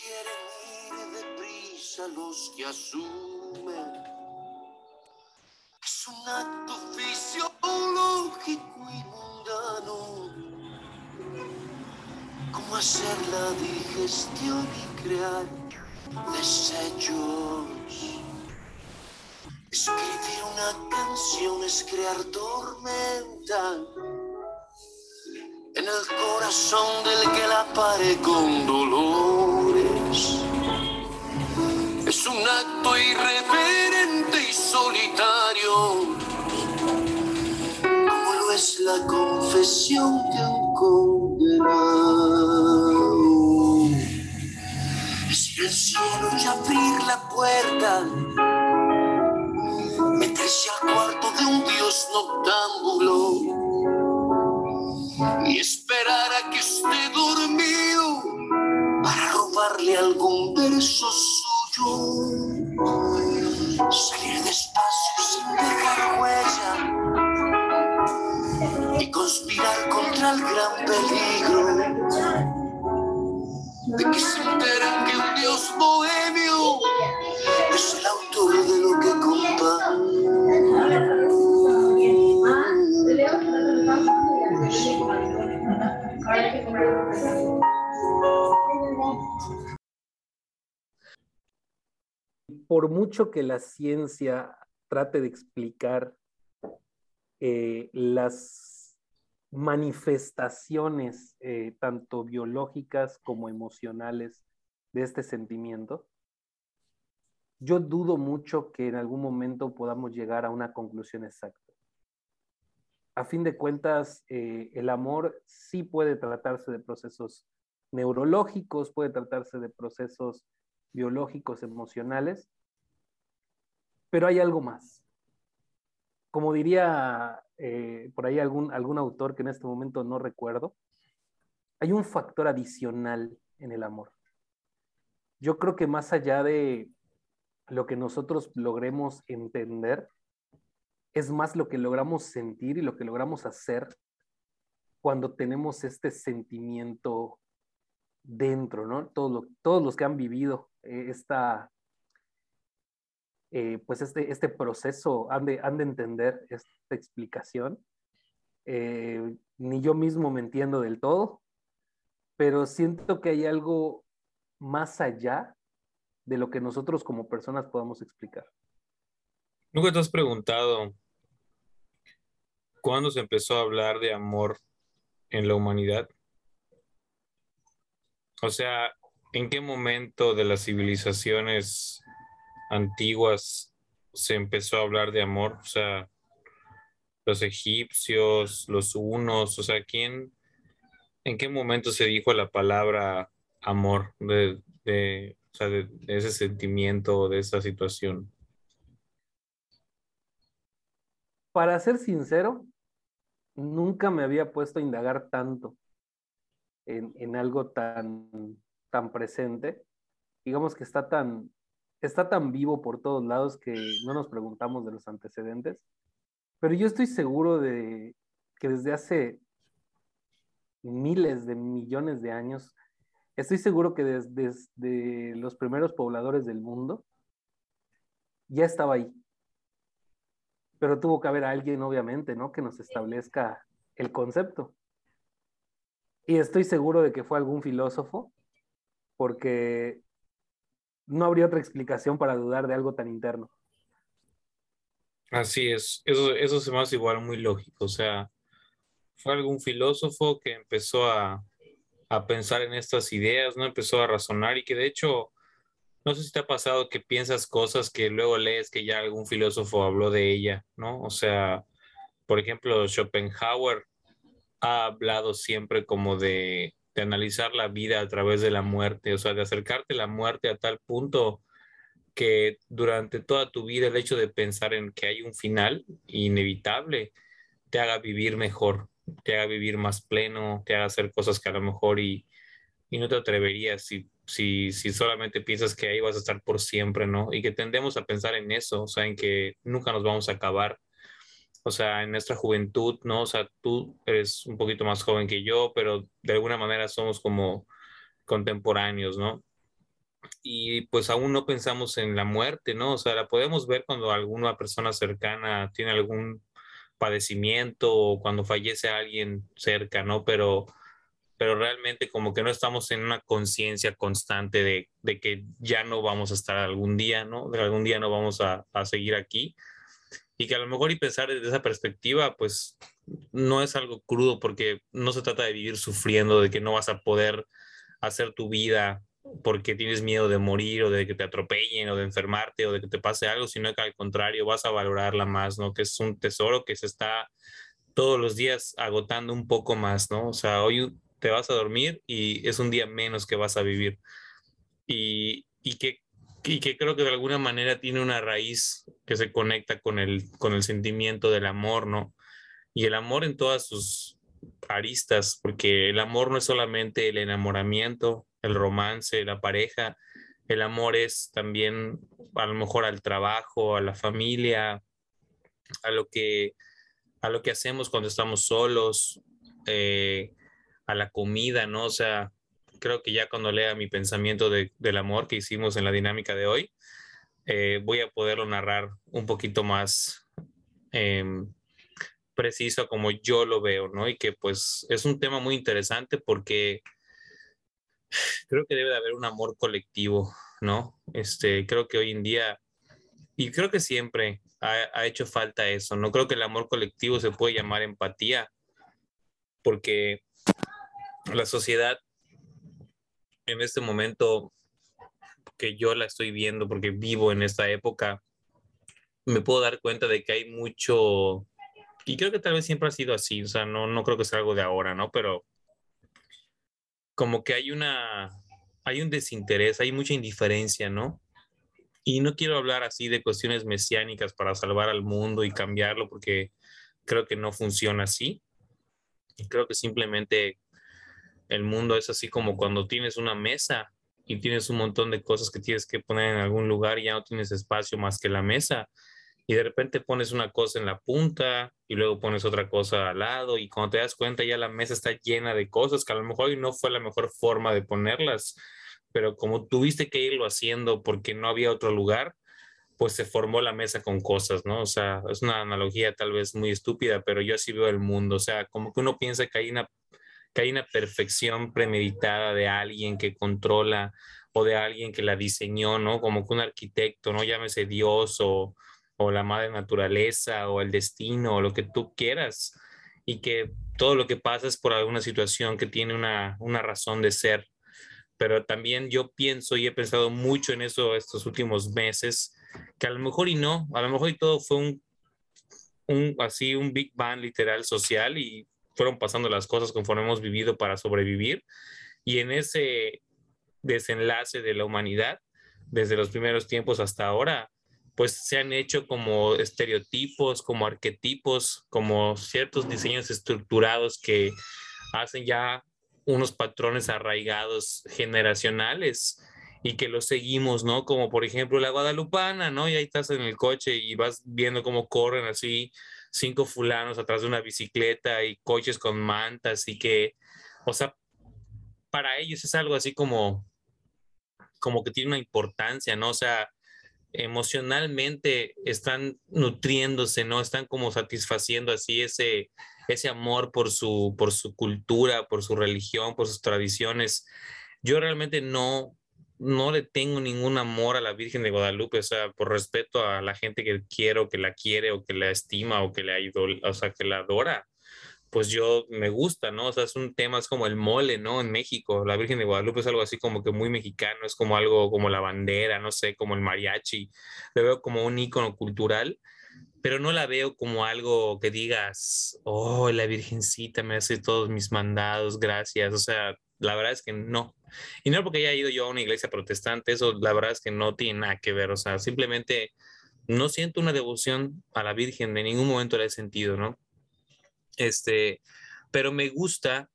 quieren ir deprisa los que asumen. Es un acto fisiológico y mundano. Como hacer la digestión y crear desechos. Escribir una canción es crear tormenta en el corazón del que la pare con dolores. Un acto irreverente y solitario, como lo es la confesión de un condenado. Es ir al cielo y abrir la puerta meterse al cuarto de un dios noctámbulo que la ciencia trate de explicar eh, las manifestaciones eh, tanto biológicas como emocionales de este sentimiento, yo dudo mucho que en algún momento podamos llegar a una conclusión exacta. A fin de cuentas, eh, el amor sí puede tratarse de procesos neurológicos, puede tratarse de procesos biológicos, emocionales, pero hay algo más. Como diría eh, por ahí algún, algún autor que en este momento no recuerdo, hay un factor adicional en el amor. Yo creo que más allá de lo que nosotros logremos entender es más lo que logramos sentir y lo que logramos hacer cuando tenemos este sentimiento dentro, ¿no? Todos, todos los que han vivido eh, esta, eh, pues este, este proceso han de, han de entender esta explicación. Eh, ni yo mismo me entiendo del todo, pero siento que hay algo más allá de lo que nosotros como personas podamos explicar. ¿Nunca te has preguntado cuándo se empezó a hablar de amor en la humanidad? O sea, ¿en qué momento de las civilizaciones antiguas se empezó a hablar de amor? O sea, los egipcios, los hunos, o sea, ¿quién, en qué momento se dijo la palabra amor de, o sea, de, ese sentimiento, de esa situación? Para ser sincero, nunca me había puesto a indagar tanto en, en algo tan, tan presente. Digamos que está tan, está tan vivo por todos lados que no nos preguntamos de los antecedentes. Pero yo estoy seguro de que desde hace miles de millones de años Estoy seguro que desde, los primeros pobladores del mundo ya estaba ahí. Pero tuvo que haber alguien, obviamente, ¿no? Que nos establezca el concepto. Y estoy seguro de que fue algún filósofo, porque no habría otra explicación para dudar de algo tan interno. Así es, eso, eso se me hace igual muy lógico. O sea, fue algún filósofo que empezó a, a pensar en estas ideas, ¿no? Empezó a razonar y que de hecho, no sé si te ha pasado que piensas cosas que luego lees que ya algún filósofo habló de ella, ¿no? O sea, por ejemplo, Schopenhauer ha hablado siempre como de, de analizar la vida a través de la muerte, o sea, de acercarte a la muerte a tal punto que durante toda tu vida el hecho de pensar en que hay un final inevitable te haga vivir mejor, te haga vivir más pleno, te haga hacer cosas que a lo mejor y, y no te atreverías si, si, si solamente piensas que ahí vas a estar por siempre, ¿no? Y que tendemos a pensar en eso, o sea, en que nunca nos vamos a acabar. O sea, en nuestra juventud, ¿no? O sea, tú eres un poquito más joven que yo, pero de alguna manera somos como contemporáneos, ¿no? Y pues aún no pensamos en la muerte, ¿no? O sea, la podemos ver cuando alguna persona cercana tiene algún padecimiento o cuando fallece alguien cerca, ¿no? Pero, pero realmente como que no estamos en una conciencia constante de, de, que ya no vamos a estar algún día, ¿no? De algún día no vamos a, a seguir aquí. Y que a lo mejor y pensar desde esa perspectiva, pues no es algo crudo porque no se trata de vivir sufriendo, de que no vas a poder hacer tu vida porque tienes miedo de morir o de que te atropellen o de enfermarte o de que te pase algo, sino que al contrario vas a valorarla más, ¿no? Que es un tesoro que se está todos los días agotando un poco más, ¿no? O sea, hoy te vas a dormir y es un día menos que vas a vivir. Y, y que, y que creo que de alguna manera tiene una raíz que se conecta con el, con el sentimiento del amor, ¿no? Y el amor en todas sus aristas, porque el amor no es solamente el enamoramiento, el romance, la pareja. El amor es también a lo mejor al trabajo, a la familia, a lo que, a lo que hacemos cuando estamos solos, eh, a la comida, ¿no? O sea, creo que ya cuando lea mi pensamiento del amor que hicimos en la dinámica de hoy, eh, voy a poderlo narrar un poquito más em, preciso como yo lo veo, ¿no? Y que pues es un tema muy interesante porque creo que debe de haber un amor colectivo, ¿no? Este, creo que hoy en día, y creo que siempre ha, hecho falta eso, ¿no? Creo que el amor colectivo se puede llamar empatía, porque la sociedad en este momento que yo la estoy viendo, porque vivo en esta época, me puedo dar cuenta de que hay mucho, y creo que tal vez siempre ha sido así, o sea, no, no creo que sea algo de ahora, ¿no? Pero como que hay una, hay un desinterés, hay mucha indiferencia, ¿no? Y no quiero hablar así de cuestiones mesiánicas para salvar al mundo y cambiarlo, porque creo que no funciona así. Creo que simplemente el mundo es así como cuando tienes una mesa y tienes un montón de cosas que tienes que poner en algún lugar y ya no tienes espacio más que la mesa y de repente pones una cosa en la punta y luego pones otra cosa al lado y cuando te das cuenta ya la mesa está llena de cosas que a lo mejor no fue la mejor forma de ponerlas, pero como tuviste que irlo haciendo porque no había otro lugar, pues se formó la mesa con cosas, ¿no? O sea, es una analogía tal vez muy estúpida, pero yo así veo el mundo, o sea, como que uno piensa que hay una, que hay una perfección premeditada de alguien que controla o de alguien que la diseñó, ¿no? Como que un arquitecto, ¿no? Llámese Dios o o la madre naturaleza o el destino o lo que tú quieras y que todo lo que pasa es por alguna situación que tiene una, una razón de ser. Pero también yo pienso y he pensado mucho en eso estos últimos meses, que a lo mejor y no, a lo mejor y todo fue un, un así, un Big Bang literal social y fueron pasando las cosas conforme hemos vivido para sobrevivir. Y en ese desenlace de la humanidad, desde los primeros tiempos hasta ahora, pues se han hecho como estereotipos, como arquetipos, como ciertos diseños estructurados que hacen ya unos patrones arraigados generacionales y que los seguimos, ¿no? Como por ejemplo la guadalupana, ¿no? Y ahí estás en el coche y vas viendo cómo corren así cinco fulanos atrás de una bicicleta y coches con mantas y que, o sea, para ellos es algo así como, como que tiene una importancia, ¿no? O sea, emocionalmente están nutriéndose, ¿no? Están como satisfaciendo así ese, ese amor por su, por su cultura, por su religión, por sus tradiciones. Yo realmente no, no le tengo ningún amor a la Virgen de Guadalupe, o sea, por respeto a la gente que quiero, que la quiere o que la estima o que la idol, o sea, que la adora pues yo me gusta, ¿no? O sea, es un tema, es como el mole, ¿no? En México, la Virgen de Guadalupe es algo así como que muy mexicano, es como algo como la bandera, no sé, como el mariachi, lo veo como un ícono cultural, pero no la veo como algo que digas, oh, la Virgencita me hace todos mis mandados, gracias, o sea, la verdad es que no. Y no porque haya ido yo a una iglesia protestante, eso la verdad es que no tiene nada que ver, o sea, simplemente no siento una devoción a la Virgen, de ningún momento la he sentido, ¿no? Este, pero me gusta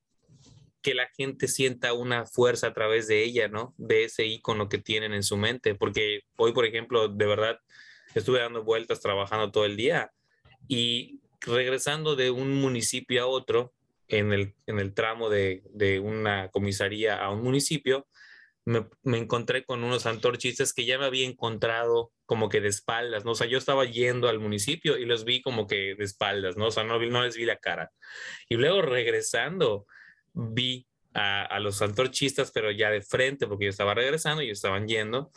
que la gente sienta una fuerza a través de ella, ¿no? De ese icono que tienen en su mente, porque hoy, por ejemplo, de verdad, estuve dando vueltas trabajando todo el día y regresando de un municipio a otro, en el, en el tramo de, de una comisaría a un municipio, me, me, encontré con unos antorchistas que ya me había encontrado como que de espaldas, ¿no? O sea, yo estaba yendo al municipio y los vi como que de espaldas, ¿no? O sea, no, no les vi la cara. Y luego regresando, vi a, a los antorchistas, pero ya de frente, porque yo estaba regresando y estaban yendo.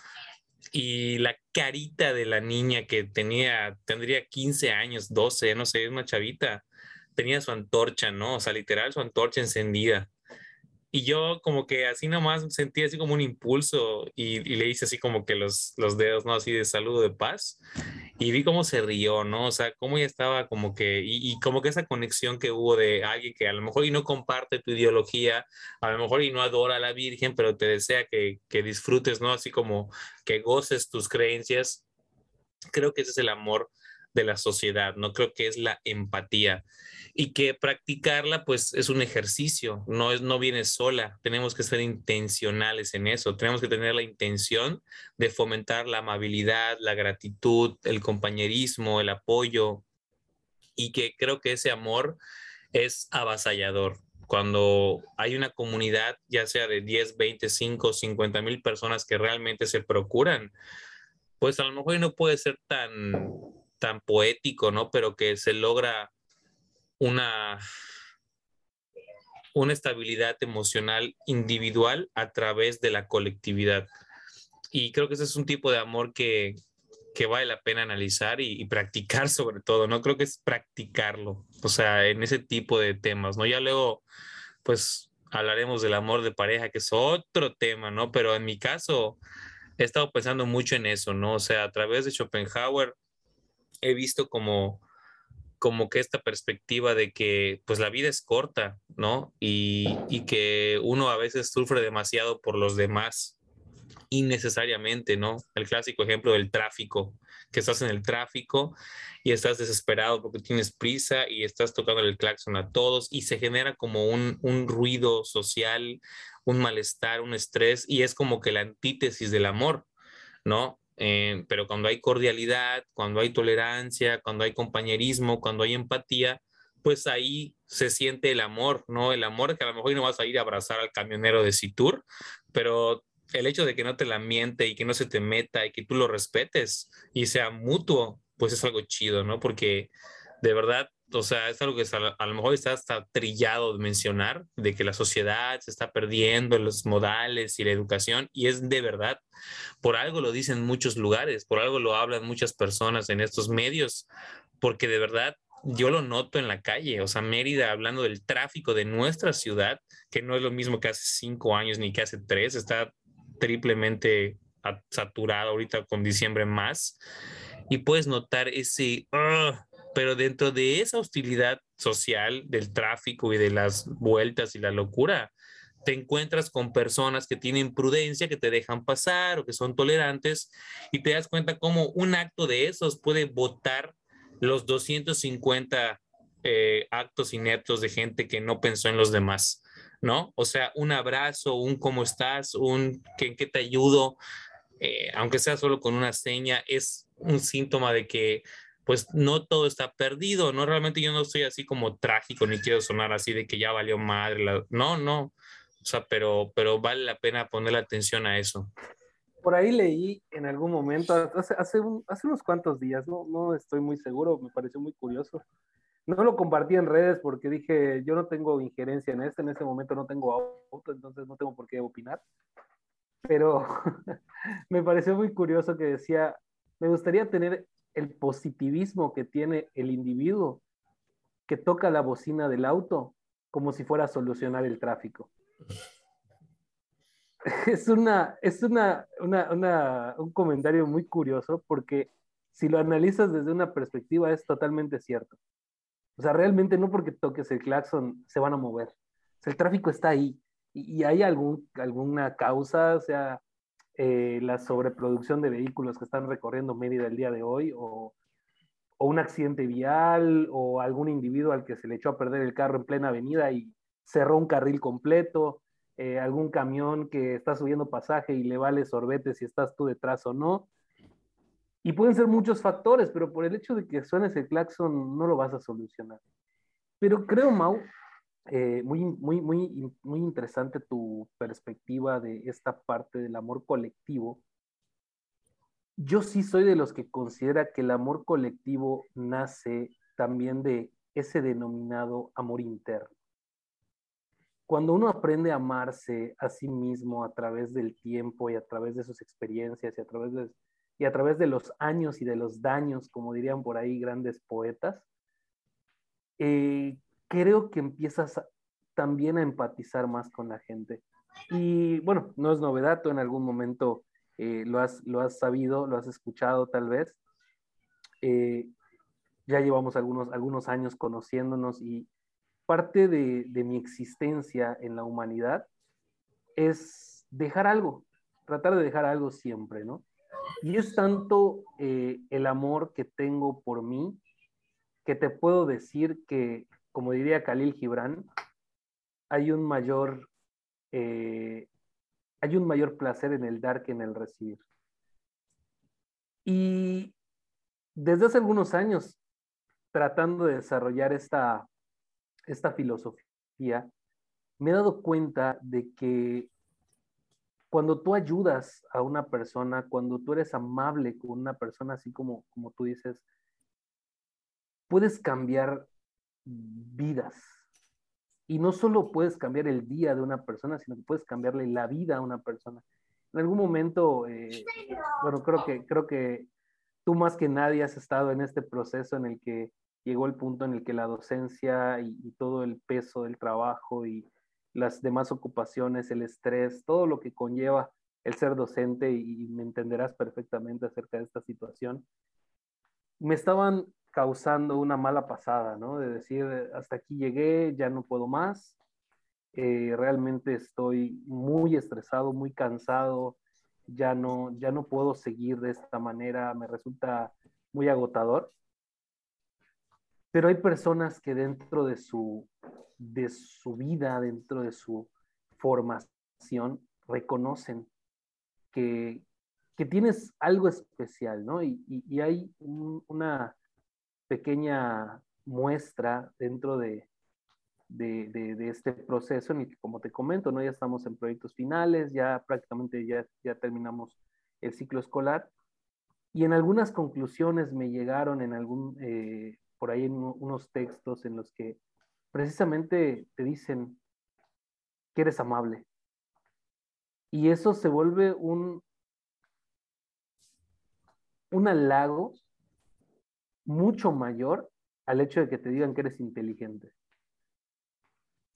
Y la carita de la niña que tenía, tendría 15 años, 12, no sé, es una chavita, tenía su antorcha, ¿no? O sea, literal, su antorcha encendida. Y yo como que así nomás sentí así como un impulso y, le hice así como que los, los dedos, ¿no? Así de saludo de paz. Y vi cómo se rió, ¿no? O sea, cómo ya estaba como que, y, y, como que esa conexión que hubo de alguien que a lo mejor y no comparte tu ideología, a lo mejor y no adora a la Virgen, pero te desea que, que disfrutes, ¿no? Así como que goces tus creencias. Creo que ese es el amor de la sociedad, no creo que es la empatía y que practicarla pues es un ejercicio, no, es, no viene sola, tenemos que ser intencionales en eso, tenemos que tener la intención de fomentar la amabilidad, la gratitud, el compañerismo, el apoyo y que creo que ese amor es avasallador. Cuando hay una comunidad, ya sea de 10, 20, 5, 50 mil personas que realmente se procuran, pues a lo mejor no puede ser tan, tan poético, ¿no? Pero que se logra una, una estabilidad emocional individual a través de la colectividad. Y creo que ese es un tipo de amor que, que vale la pena analizar y, y, practicar sobre todo, ¿no? Creo que es practicarlo, o sea, en ese tipo de temas, ¿no? Ya luego, pues, hablaremos del amor de pareja, que es otro tema, ¿no? Pero en mi caso, he estado pensando mucho en eso, ¿no? O sea, a través de Schopenhauer he visto como como que esta perspectiva de que pues la vida es corta, ¿no? Y, y, que uno a veces sufre demasiado por los demás innecesariamente, ¿no? El clásico ejemplo del tráfico, que estás en el tráfico y estás desesperado porque tienes prisa y estás tocando el claxon a todos y se genera como un, un ruido social, un malestar, un estrés y es como que la antítesis del amor, ¿no? Eh, pero cuando hay cordialidad, cuando hay tolerancia, cuando hay compañerismo, cuando hay empatía, pues ahí se siente el amor, ¿no? El amor que a lo mejor no vas a ir a abrazar al camionero de Citur, pero el hecho de que no te la miente y que no se te meta y que tú lo respetes y sea mutuo, pues es algo chido, ¿no? Porque de verdad o sea, es algo que a, a lo mejor está hasta trillado de mencionar, de que la sociedad se está perdiendo los modales y la educación, y es de verdad. Por algo lo dicen muchos lugares, por algo lo hablan muchas personas en estos medios, porque de verdad yo lo noto en la calle, o sea, Mérida hablando del tráfico de nuestra ciudad, que no es lo mismo que hace cinco años ni que hace tres, está triplemente saturado ahorita con diciembre más, y puedes notar ese... Uh, pero dentro de esa hostilidad social del tráfico y de las vueltas y la locura, te encuentras con personas que tienen prudencia, que te dejan pasar o que son tolerantes y te das cuenta cómo un acto de esos puede votar los 250 eh, actos ineptos de gente que no pensó en los demás, ¿no? O sea, un abrazo, un cómo estás, un que, qué te ayudo, eh, aunque sea solo con una seña, es un síntoma de que pues no todo está perdido, ¿no? Realmente yo no soy así como trágico, ni quiero sonar así de que ya valió madre, la... no, no, o sea, pero, pero vale la pena poner atención a eso. Por ahí leí en algún momento, hace, hace unos cuantos días, no, no estoy muy seguro, me pareció muy curioso. No lo compartí en redes porque dije, yo no tengo injerencia en esto, en ese momento no tengo auto, entonces no tengo por qué opinar. Pero me pareció muy curioso que decía, me gustaría tener el positivismo que tiene el individuo que toca la bocina del auto como si fuera a solucionar el tráfico. Es, una, es una, una, un comentario muy curioso porque si lo analizas desde una perspectiva es totalmente cierto. O sea, realmente no porque toques el claxon se van a mover. O sea, el tráfico está ahí y, y hay algún, alguna causa, o sea, eh, la sobreproducción de vehículos que están recorriendo Mérida el día de hoy, o, un accidente vial, o algún individuo al que se le echó a perder el carro en plena avenida y cerró un carril completo, eh, algún camión que está subiendo pasaje y le vale sorbete si estás tú detrás o no. Y pueden ser muchos factores, pero por el hecho de que suene ese claxon no lo vas a solucionar. Pero creo, Mau, eh, muy, muy, muy, muy interesante tu perspectiva de esta parte del amor colectivo. Yo sí soy de los que considera que el amor colectivo nace también de ese denominado amor interno. Cuando uno aprende a amarse a sí mismo a través del tiempo y a través de sus experiencias y a través de, y a través de los años y de los daños, como dirían por ahí grandes poetas, eh, creo que empiezas también a empatizar más con la gente. Y bueno, no es novedad, tú en algún momento eh, lo, has, lo has sabido, lo has escuchado tal vez. Eh, ya llevamos algunos, algunos años conociéndonos y parte de, de, mi existencia en la humanidad es dejar algo, tratar de dejar algo siempre, ¿no? Y es tanto eh, el amor que tengo por mí que te puedo decir que, como diría Khalil Gibran, hay un mayor, eh, hay un mayor placer en el dar que en el recibir. Y desde hace algunos años, tratando de desarrollar esta, esta filosofía, me he dado cuenta de que cuando tú ayudas a una persona, cuando tú eres amable con una persona, así como, como tú dices, puedes cambiar vidas. Y no solo puedes cambiar el día de una persona, sino que puedes cambiarle la vida a una persona. En algún momento, eh, bueno, creo que, creo que tú más que nadie has estado en este proceso en el que llegó el punto en el que la docencia y, todo el peso del trabajo y las demás ocupaciones, el estrés, todo lo que conlleva el ser docente y me entenderás perfectamente acerca de esta situación, me estaban causando una mala pasada, ¿no? De decir, hasta aquí llegué, ya no puedo más, eh, realmente estoy muy estresado, muy cansado, ya no, ya no puedo seguir de esta manera, me resulta muy agotador. Pero hay personas que dentro de su, de su vida, dentro de su formación, reconocen que, que tienes algo especial, ¿no? Y, y, hay un, una, pequeña muestra dentro de, de, este proceso en el que, como te comento, ¿no? ya estamos en proyectos finales, ya prácticamente ya, ya terminamos el ciclo escolar. Y en algunas conclusiones me llegaron en algún, eh, por ahí en unos textos en los que precisamente te dicen que eres amable. Y eso se vuelve un, un halago mucho mayor al hecho de que te digan que eres inteligente.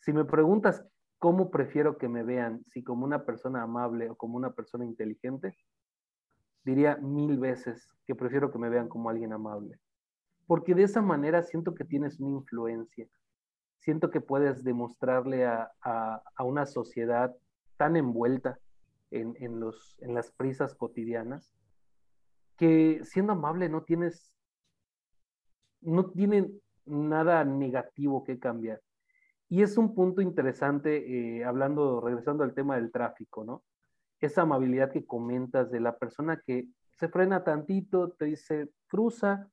Si me preguntas cómo prefiero que me vean, si como una persona amable o como una persona inteligente, diría mil veces que prefiero que me vean como alguien amable. Porque de esa manera siento que tienes una influencia. Siento que puedes demostrarle a, una sociedad tan envuelta en, los, en las prisas cotidianas que siendo amable no tienes no tienen nada negativo que cambiar. Y es un punto interesante, eh, hablando, regresando al tema del tráfico, ¿no? Esa amabilidad que comentas de la persona que se frena tantito, te dice, cruza,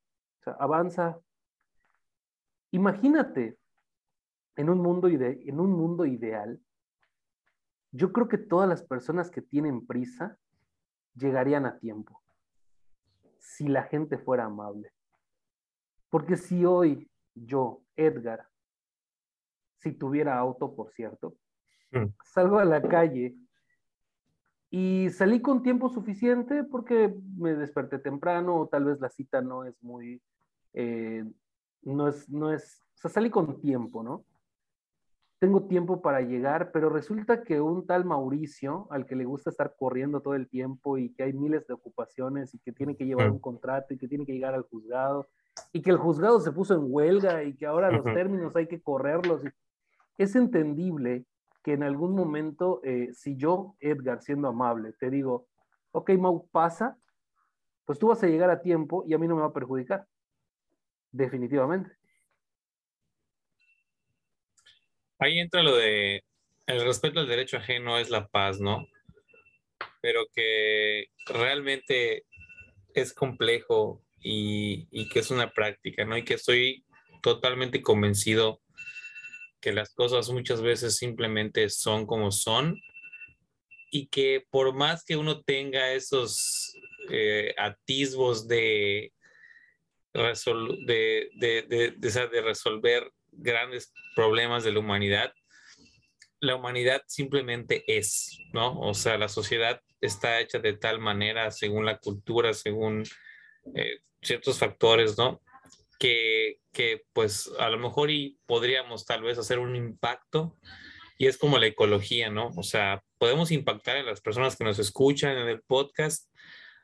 avanza. Imagínate, en un, mundo en un mundo ideal, yo creo que todas las personas que tienen prisa llegarían a tiempo, si la gente fuera amable. Porque si hoy yo, Edgar, si tuviera auto, por cierto, mm. salgo a la calle y salí con tiempo suficiente porque me desperté temprano o tal vez la cita no es muy, eh, no es, no es, o sea, salí con tiempo, ¿no? Tengo tiempo para llegar, pero resulta que un tal Mauricio, al que le gusta estar corriendo todo el tiempo y que hay miles de ocupaciones y que tiene que llevar mm. un contrato y que tiene que llegar al juzgado y que el juzgado se puso en huelga y que ahora los términos hay que correrlos. Es entendible que en algún momento, eh, si yo, Edgar, siendo amable, te digo, ok, Mau, pasa, pues tú vas a llegar a tiempo y a mí no me va a perjudicar. Definitivamente. Ahí entra lo de el respeto al derecho ajeno es la paz, ¿no? Pero que realmente es complejo y, y que es una práctica, ¿no? Y que estoy totalmente convencido que las cosas muchas veces simplemente son como son y que por más que uno tenga esos eh, atisbos de, de, de, de, resolver grandes problemas de la humanidad, la humanidad simplemente es, ¿no? O sea, la sociedad está hecha de tal manera, según la cultura, según eh, ciertos factores, ¿no? Que, que, pues a lo mejor y podríamos tal vez hacer un impacto y es como la ecología, ¿no? O sea, podemos impactar en las personas que nos escuchan en el podcast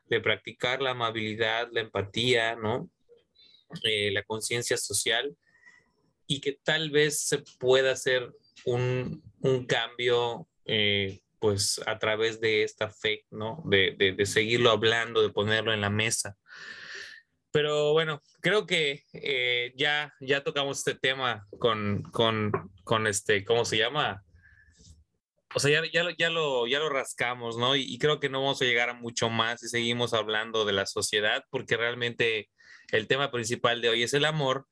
de practicar la amabilidad, la empatía, ¿no? Eh, la conciencia social y que tal vez se pueda hacer un, un cambio, eh, pues a través de esta fe, ¿no? De, de, de, seguirlo hablando, de ponerlo en la mesa. Pero bueno, creo que eh, ya, ya tocamos este tema con, con, con este, ¿cómo se llama? o sea, ya, ya, ya, lo, ya lo rascamos, ¿no? Y, y, creo que no vamos a llegar a mucho más si seguimos hablando de la sociedad, porque realmente el tema principal de hoy es el amor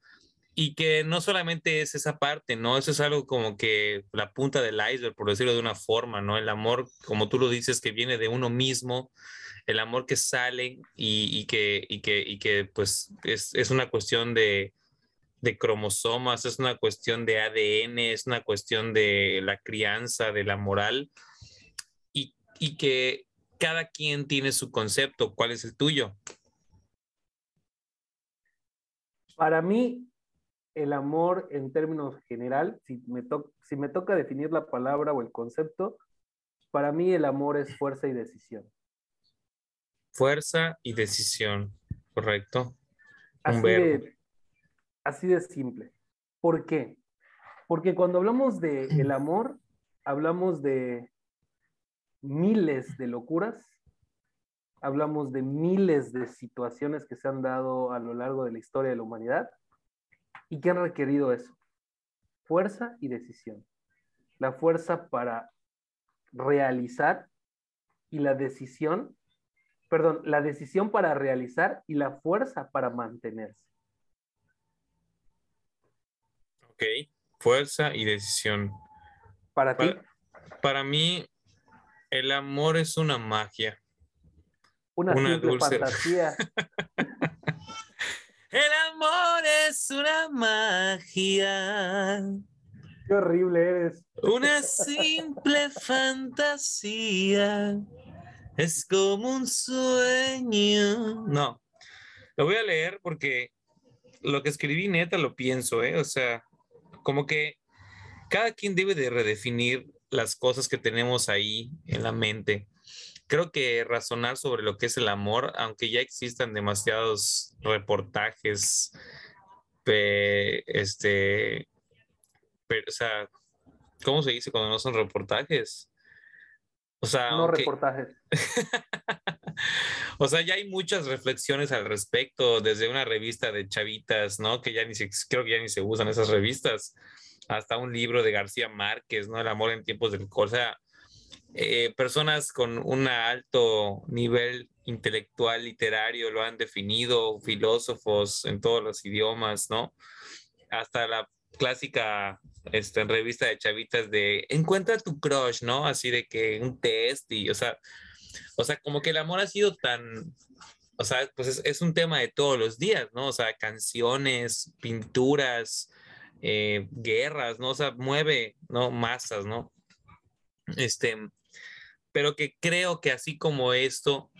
y que no solamente es esa parte, ¿no? Eso es algo como que la punta del iceberg, por decirlo de una forma, ¿no? El amor, como tú lo dices, que viene de uno mismo, el amor que sale y, que, y que, y que pues es, es una cuestión de, de cromosomas, es una cuestión de ADN, es una cuestión de la crianza, de la moral, y, y que cada quien tiene su concepto. ¿Cuál es el tuyo? Para mí, el amor en términos general, si me, si me toca definir la palabra o el concepto, para mí el amor es fuerza y decisión. Fuerza y decisión, correcto. Así verbo. De, Así de simple. ¿Por qué? Porque cuando hablamos de el amor, hablamos de miles de locuras, hablamos de miles de situaciones que se han dado a lo largo de la historia de la humanidad y que han requerido eso, fuerza y decisión. La fuerza para realizar y la decisión, perdón, la decisión para realizar y la fuerza para mantenerse. Ok, fuerza y decisión. Para, para ti. Para mí, el amor es una magia. Una, una dulce... fantasía. el amor es una magia. Qué horrible eres. Una simple fantasía. Es como un sueño. No, lo voy a leer porque lo que escribí neta lo pienso, ¿eh? O sea, como que cada quien debe de redefinir las cosas que tenemos ahí en la mente. Creo que razonar sobre lo que es el amor, aunque ya existan demasiados reportajes, este, pero, o sea, ¿cómo se dice cuando no son reportajes? O sea, no reportajes. o sea, ya hay muchas reflexiones al respecto, desde una revista de chavitas, ¿no? Que ya ni se, creo que ya ni se usan esas revistas, hasta un libro de García Márquez, ¿no? El amor en tiempos del O sea, eh, personas con un alto nivel intelectual, literario, lo han definido, filósofos en todos los idiomas, ¿no? Hasta la clásica este, revista de chavitas de encuentra tu crush, ¿no? Así de que un test y, o sea, o sea, como que el amor ha sido tan, o sea, pues es, es un tema de todos los días, ¿no? O sea, canciones, pinturas, eh, guerras, ¿no? O sea, mueve, ¿no? Masas, ¿no? Este, pero que creo que así como esto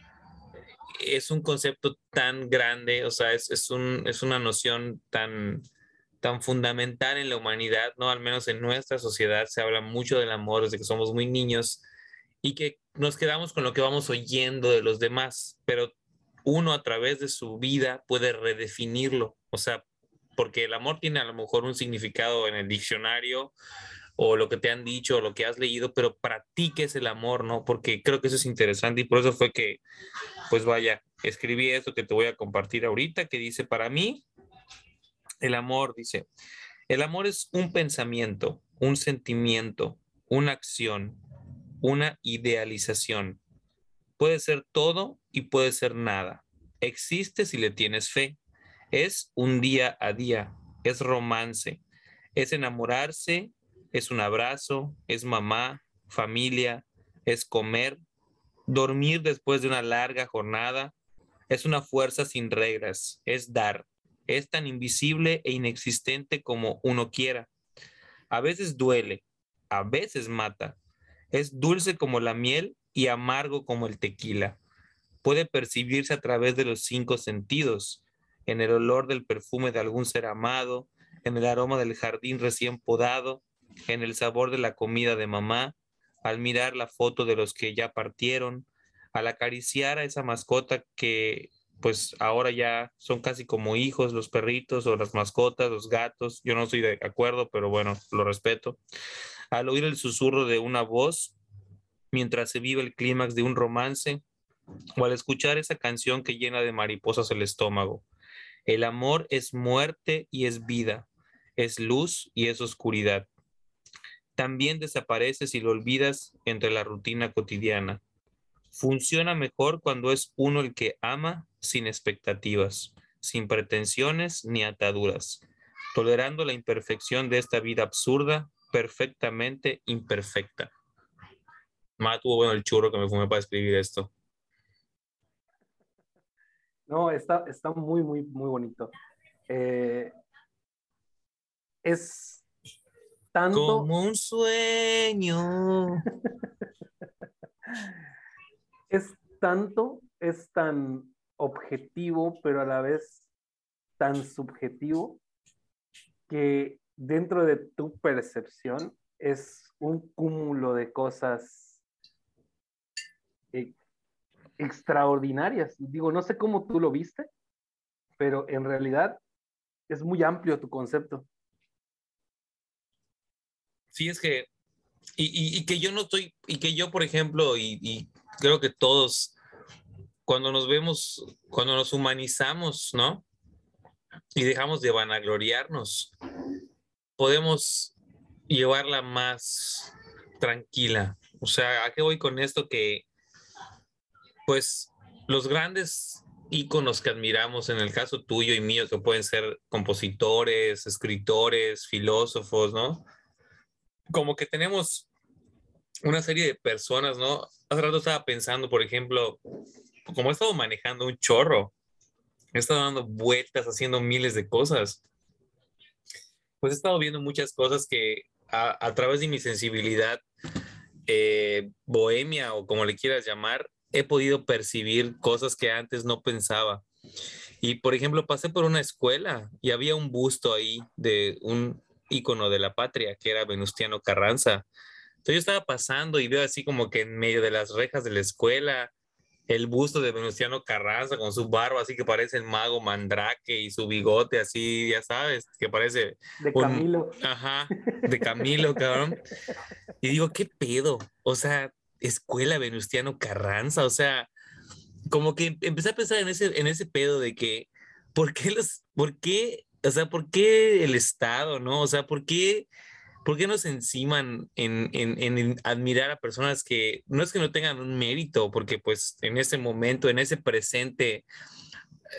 es un concepto tan grande, o sea, es, es, un, es una noción tan, tan fundamental en la humanidad, ¿no? Al menos en nuestra sociedad se habla mucho del amor desde que somos muy niños y que nos quedamos con lo que vamos oyendo de los demás, pero uno a través de su vida puede redefinirlo, o sea, porque el amor tiene a lo mejor un significado en el diccionario o lo que te han dicho o lo que has leído, pero para ti, ¿qué es el amor? ¿No? Porque creo que eso es interesante y por eso fue que, pues vaya, escribí esto que te voy a compartir ahorita, que dice, para mí, el amor, dice, el amor es un pensamiento, un sentimiento, una acción, una idealización. Puede ser todo y puede ser nada. existe si le tienes fe. Es un día a día, es romance, es enamorarse, es un abrazo, es mamá, familia, es comer, dormir después de una larga jornada, es una fuerza sin reglas, es dar, es tan invisible e inexistente como uno quiera. A veces duele, a veces mata, es dulce como la miel y amargo como el tequila. Puede percibirse a través de los cinco sentidos, en el olor del perfume de algún ser amado, en el aroma del jardín recién podado, en el sabor de la comida de mamá, al mirar la foto de los que ya partieron, al acariciar a esa mascota que pues ahora ya son casi como hijos los perritos o las mascotas, los gatos. Yo no estoy de acuerdo, pero bueno, lo respeto. Al oír el susurro de una voz mientras se vive el clímax de un romance o al escuchar esa canción que llena de mariposas el estómago. El amor es muerte y es vida, es luz y es oscuridad. También desaparece si lo olvidas entre la rutina cotidiana. Funciona mejor cuando es uno el que ama sin expectativas, sin pretensiones ni ataduras, tolerando la imperfección de esta vida absurda, perfectamente imperfecta. Más tuvo bueno el churro que me fumé para escribir esto. No, está, está muy, muy, muy bonito. Eh, es tanto. Como un sueño. es tanto, es tan objetivo, pero a la vez tan subjetivo, que dentro de tu percepción es un cúmulo de cosas eh, extraordinarias. Digo, no sé cómo tú lo viste, pero en realidad es muy amplio tu concepto. Sí, es que, y, que yo no estoy, y que yo, por ejemplo, y creo que todos cuando nos vemos, cuando nos humanizamos, ¿no? Y dejamos de vanagloriarnos, podemos llevarla más tranquila. O sea, ¿a qué voy con esto? Que, pues, los grandes íconos que admiramos, en el caso tuyo y mío, que pueden ser compositores, escritores, filósofos, ¿no? Como que tenemos una serie de personas, ¿no? Hace rato estaba pensando, por ejemplo, como he estado manejando un chorro, he estado dando vueltas, haciendo miles de cosas, pues he estado viendo muchas cosas que a, través de mi sensibilidad eh, bohemia o como le quieras llamar, he podido percibir cosas que antes no pensaba. Y por ejemplo, pasé por una escuela y había un busto ahí de un ícono de la patria que era Venustiano Carranza. Entonces yo estaba pasando y veo así como que en medio de las rejas de la escuela el busto de Venustiano Carranza con su barba así que parece el mago Mandrake y su bigote así, ya sabes, que parece... De Camilo. Ajá, de Camilo, cabrón. Y digo, ¿qué pedo? O sea, escuela Venustiano Carranza, o sea, como que empecé a pensar en ese, en ese pedo de que, ¿por qué los, por qué, o sea, por qué el Estado, no? O sea, ¿por qué ¿por qué nos enciman en, admirar a personas que no es que no tengan un mérito, porque pues en ese momento, en ese presente,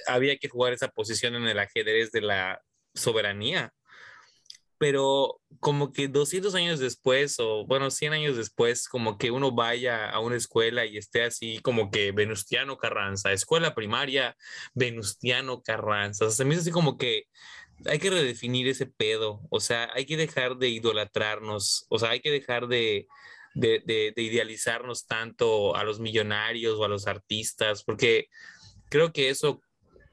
había que jugar esa posición en el ajedrez de la soberanía? Pero como que 200 años después, o bueno, 100 años después, como que uno vaya a una escuela y esté así como que Venustiano Carranza, escuela primaria Venustiano Carranza. O sea, se me hizo así como que hay que redefinir ese pedo, o sea, hay que dejar de idolatrarnos, o sea, hay que dejar de, idealizarnos tanto a los millonarios o a los artistas, porque creo que eso,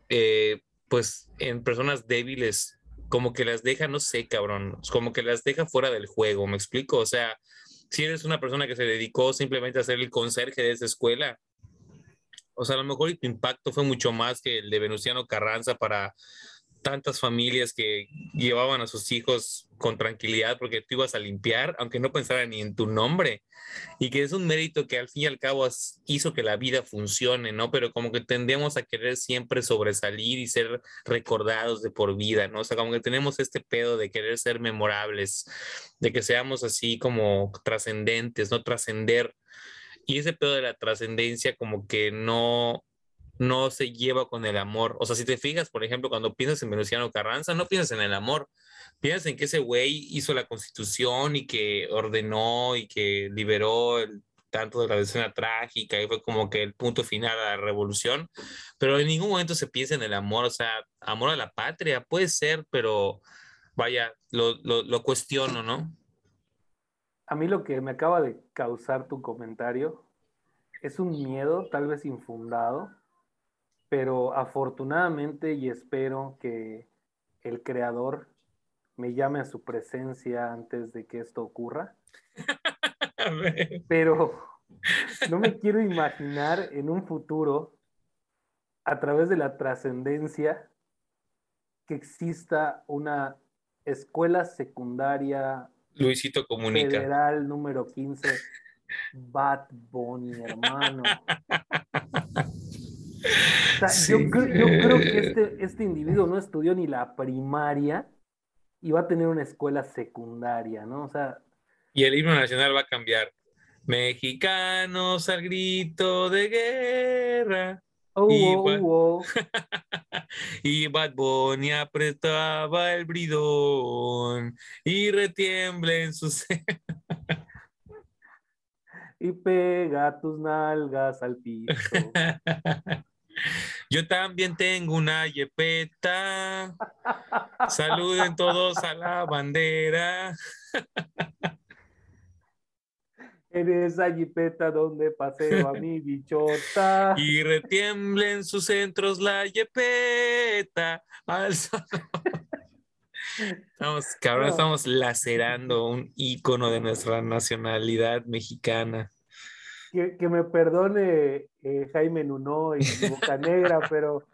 eh, pues, en personas débiles, como que las deja, no sé, cabrón, como que las deja fuera del juego, ¿me explico? O sea, si eres una persona que se dedicó simplemente a ser el conserje de esa escuela, o sea, a lo mejor tu impacto fue mucho más que el de Venustiano Carranza para tantas familias que llevaban a sus hijos con tranquilidad porque tú ibas a limpiar, aunque no pensaran ni en tu nombre, y que es un mérito que al fin y al cabo hizo que la vida funcione, ¿no? Pero como que tendemos a querer siempre sobresalir y ser recordados de por vida, ¿no? O sea, como que tenemos este pedo de querer ser memorables, de que seamos así como trascendentes, ¿no? Trascender. Y ese pedo de la trascendencia como que no, no se lleva con el amor. O sea, si te fijas, por ejemplo, cuando piensas en Venustiano Carranza, no piensas en el amor, piensas en que ese güey hizo la constitución y que ordenó y que liberó el tanto de la escena trágica y fue como que el punto final a la revolución, pero en ningún momento se piensa en el amor, o sea, amor a la patria puede ser, pero vaya, lo, lo, lo cuestiono, ¿no? A mí lo que me acaba de causar tu comentario es un miedo, tal vez infundado, pero afortunadamente y espero que el creador me llame a su presencia antes de que esto ocurra. pero no me quiero imaginar en un futuro, a través de la trascendencia, que exista una escuela secundaria Luisito comunica. Federal número 15, Bad Bunny, hermano. yo, creo que este, este individuo no estudió ni la primaria y va a tener una escuela secundaria, ¿no? O sea. Y el himno nacional va a cambiar. Mexicanos al grito de guerra. Oh, y, oh, oh. y Bad Bunny apretaba el bridón y retiembla en su y pega tus nalgas al piso. Yo también tengo una yepeta. Saluden todos a la bandera. en esa jipeta donde paseo a mi bichota. Y retiemble en sus centros la jipeta al Estamos, cabrón, estamos lacerando un ícono de nuestra nacionalidad mexicana. Que, me perdone eh, Jaime Nuno y Boca Negra, pero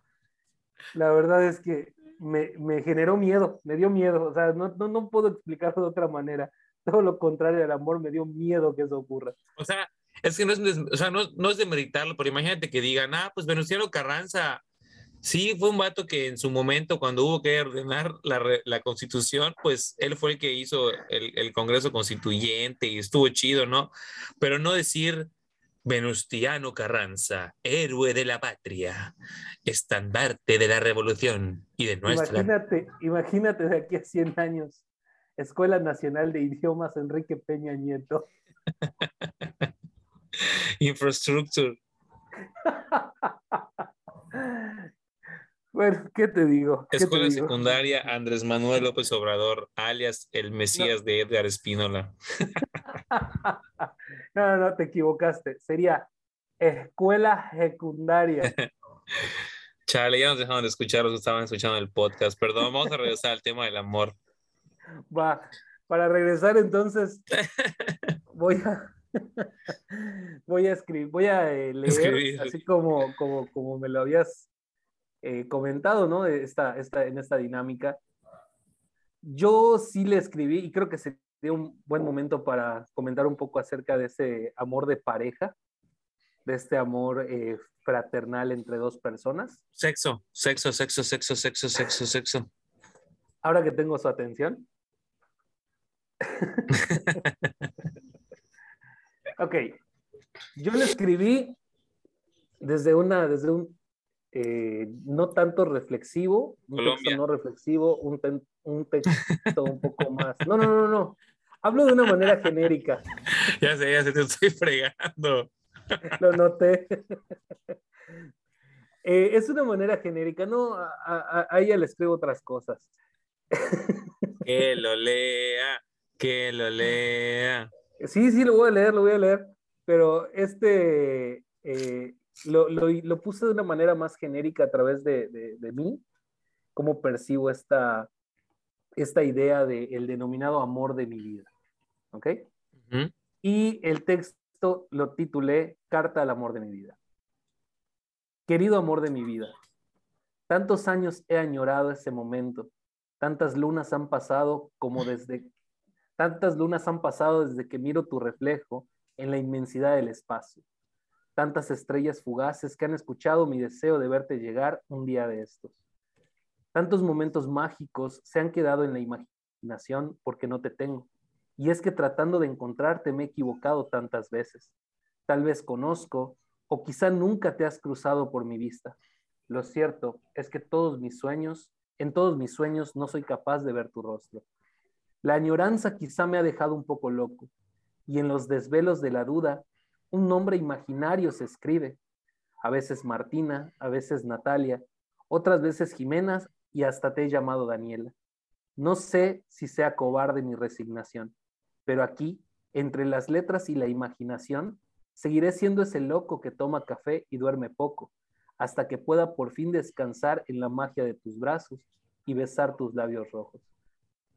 la verdad es que me, me, generó miedo, me dio miedo, o sea, no, no, no puedo explicarlo de otra manera todo lo contrario al amor, me dio miedo que eso ocurra. O sea, es que no es, o sea, no, no es de meritarlo, pero imagínate que digan, ah, pues Venustiano Carranza, sí, fue un vato que en su momento, cuando hubo que ordenar la, la constitución, pues él fue el que hizo el, el, Congreso Constituyente y estuvo chido, ¿no? Pero no decir Venustiano Carranza, héroe de la patria, estandarte de la revolución y de nuestra... Imagínate, imagínate de aquí a 100 años Escuela Nacional de Idiomas Enrique Peña Nieto. Infrastructure. bueno, ¿qué te digo? Escuela Secundaria Andrés Manuel López Obrador, alias el Mesías de Edgar Espínola. No, no, no, te equivocaste. Sería Escuela Secundaria. Chale, ya nos dejaron de escuchar los que estaban escuchando el podcast. Perdón, vamos a regresar al tema del amor. Va, para regresar entonces, voy a, voy a escribir, voy a eh, leer, así como, como, como me lo habías eh, comentado, ¿no? Esta, esta, en esta dinámica. Yo sí le escribí y creo que sería un buen momento para comentar un poco acerca de ese amor de pareja, de este amor eh, fraternal entre dos personas. Sexo, sexo, sexo, sexo, sexo, sexo, sexo. Ahora que tengo su atención, ok. Yo le escribí desde una, desde un eh, no tanto reflexivo, un texto no reflexivo, un, un texto un poco más. No, no, no, no. Hablo de una manera genérica. Ya sé, ya sé, te estoy fregando. Lo noté. Eh, es una manera genérica, no, a, a, ella le escribo otras cosas. Que lo lea. Que lo lea. Sí, sí, lo voy a leer, lo voy a leer, pero este eh, lo, lo, lo, puse de una manera más genérica a través de, de, de mí, cómo percibo esta, esta idea del el denominado amor de mi vida. ¿Ok? Y el texto lo titulé Carta al amor de mi vida. Querido amor de mi vida, tantos años he añorado ese momento, tantas lunas han pasado como desde Tantas lunas han pasado desde que miro tu reflejo en la inmensidad del espacio. Tantas estrellas fugaces que han escuchado mi deseo de verte llegar un día de estos. Tantos momentos mágicos se han quedado en la imaginación porque no te tengo. Y es que tratando de encontrarte me he equivocado tantas veces. Tal vez conozco o quizá nunca te has cruzado por mi vista. Lo cierto es que todos mis sueños, en todos mis sueños no soy capaz de ver tu rostro. La añoranza quizá me ha dejado un poco loco, y en los desvelos de la duda, un nombre imaginario se escribe. A veces Martina, a veces Natalia, otras veces Jimena, y hasta te he llamado Daniela. No sé si sea cobarde mi resignación, pero aquí, entre las letras y la imaginación, Seguiré siendo ese loco que toma café y duerme poco, hasta que pueda por fin descansar en la magia de tus brazos y besar tus labios rojos.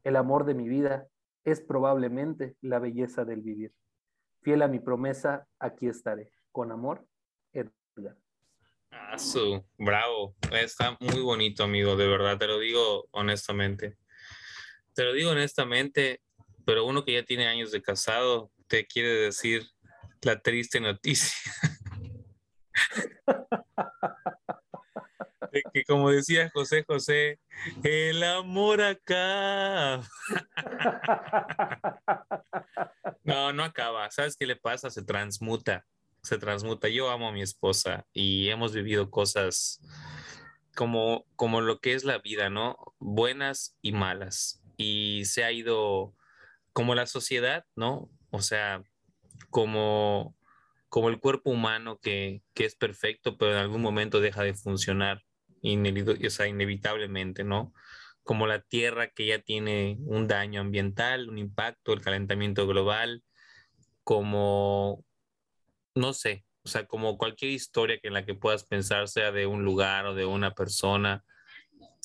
El amor de mi vida es probablemente la belleza del vivir. Fiel a mi promesa, aquí estaré. Con amor, Edgar. Ah, su, bravo. Está muy bonito, amigo, de verdad, te lo digo honestamente. Te lo digo honestamente, pero uno que ya tiene años de casado te quiere decir la triste noticia. de que como decía José José, el amor acá. no, no acaba. ¿Sabes qué le pasa? Se transmuta. Se transmuta. Yo amo a mi esposa y hemos vivido cosas como, como lo que es la vida, ¿no? Buenas y malas. Y se ha ido como la sociedad, ¿no? O sea, como, como el cuerpo humano que, es perfecto, pero en algún momento deja de funcionar, inevitablemente, ¿no? Como la Tierra que ya tiene un daño ambiental, un impacto, el calentamiento global, como, no sé, o sea, como cualquier historia que en la que puedas pensar, sea de un lugar o de una persona,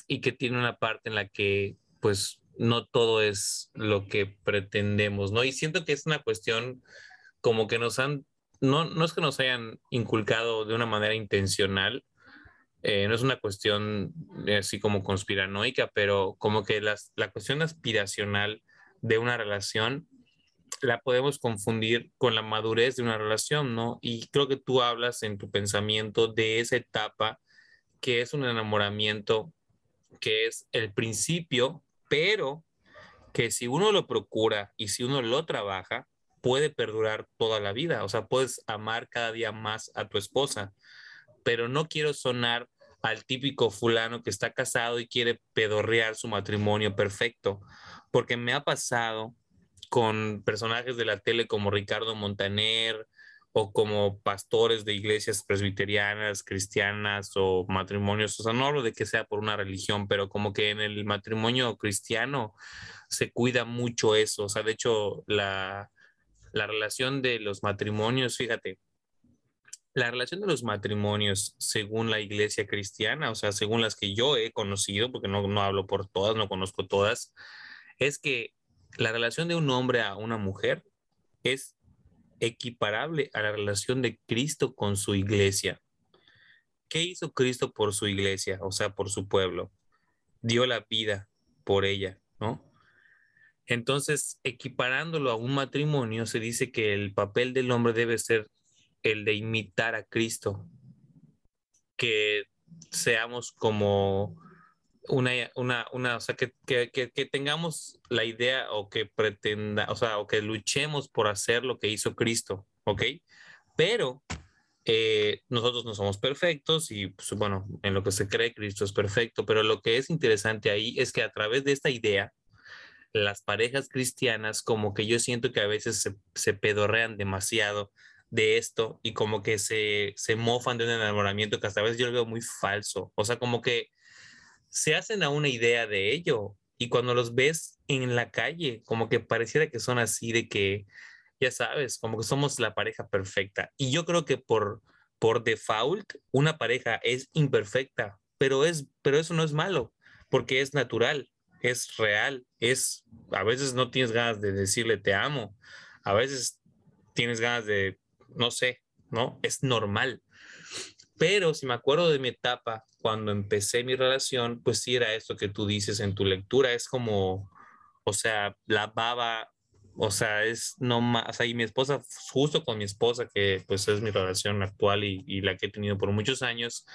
y que tiene una parte en la que, pues, no todo es lo que pretendemos, ¿no? Y siento que es una cuestión como que nos han, no, no es que nos hayan inculcado de una manera intencional, eh, no es una cuestión así como conspiranoica, pero como que las, la cuestión aspiracional de una relación la podemos confundir con la madurez de una relación, ¿no? Y creo que tú hablas en tu pensamiento de esa etapa que es un enamoramiento, que es el principio, pero que si uno lo procura y si uno lo trabaja, puede perdurar toda la vida. O sea, puedes amar cada día más a tu esposa, pero no quiero sonar al típico fulano que está casado y quiere pedorrear su matrimonio perfecto, porque me ha pasado con personajes de la tele como Ricardo Montaner o como pastores de iglesias presbiterianas, cristianas o matrimonios, o sea, no hablo de que sea por una religión, pero como que en el matrimonio cristiano se cuida mucho eso, o sea, de hecho la, la relación de los matrimonios, fíjate, la relación de los matrimonios según la iglesia cristiana, o sea, según las que yo he conocido, porque no, no hablo por todas, no conozco todas, es que la relación de un hombre a una mujer es equiparable a la relación de Cristo con su iglesia. ¿Qué hizo Cristo por su iglesia, o sea, por su pueblo? Dio la vida por ella, ¿no? Entonces, equiparándolo a un matrimonio, se dice que el papel del hombre debe ser el de imitar a Cristo, que seamos como una, una, una o sea, que, que, que, tengamos la idea o que pretenda, o sea, o que luchemos por hacer lo que hizo Cristo, ¿ok? Pero eh, nosotros no somos perfectos y, pues, bueno, en lo que se cree, Cristo es perfecto, pero lo que es interesante ahí es que a través de esta idea, las parejas cristianas como que yo siento que a veces se, pedorrean demasiado de esto y como que se, se mofan de un enamoramiento que hasta a veces yo lo veo muy falso. O sea, como que se hacen a una idea de ello y cuando los ves en la calle, como que pareciera que son así de que, ya sabes, como que somos la pareja perfecta. Y yo creo que por, por default una pareja es imperfecta, pero, es, pero eso no es malo, porque es natural es real, es, a veces no tienes ganas de decirle te amo, a veces tienes ganas de, no sé, ¿no? Es normal. Pero si me acuerdo de mi etapa, cuando empecé mi relación, pues sí era esto que tú dices en tu lectura, es como, o sea, la baba, o sea, es no más, o sea, y mi esposa, justo con mi esposa, que pues es mi relación actual y, y la que he tenido por muchos años,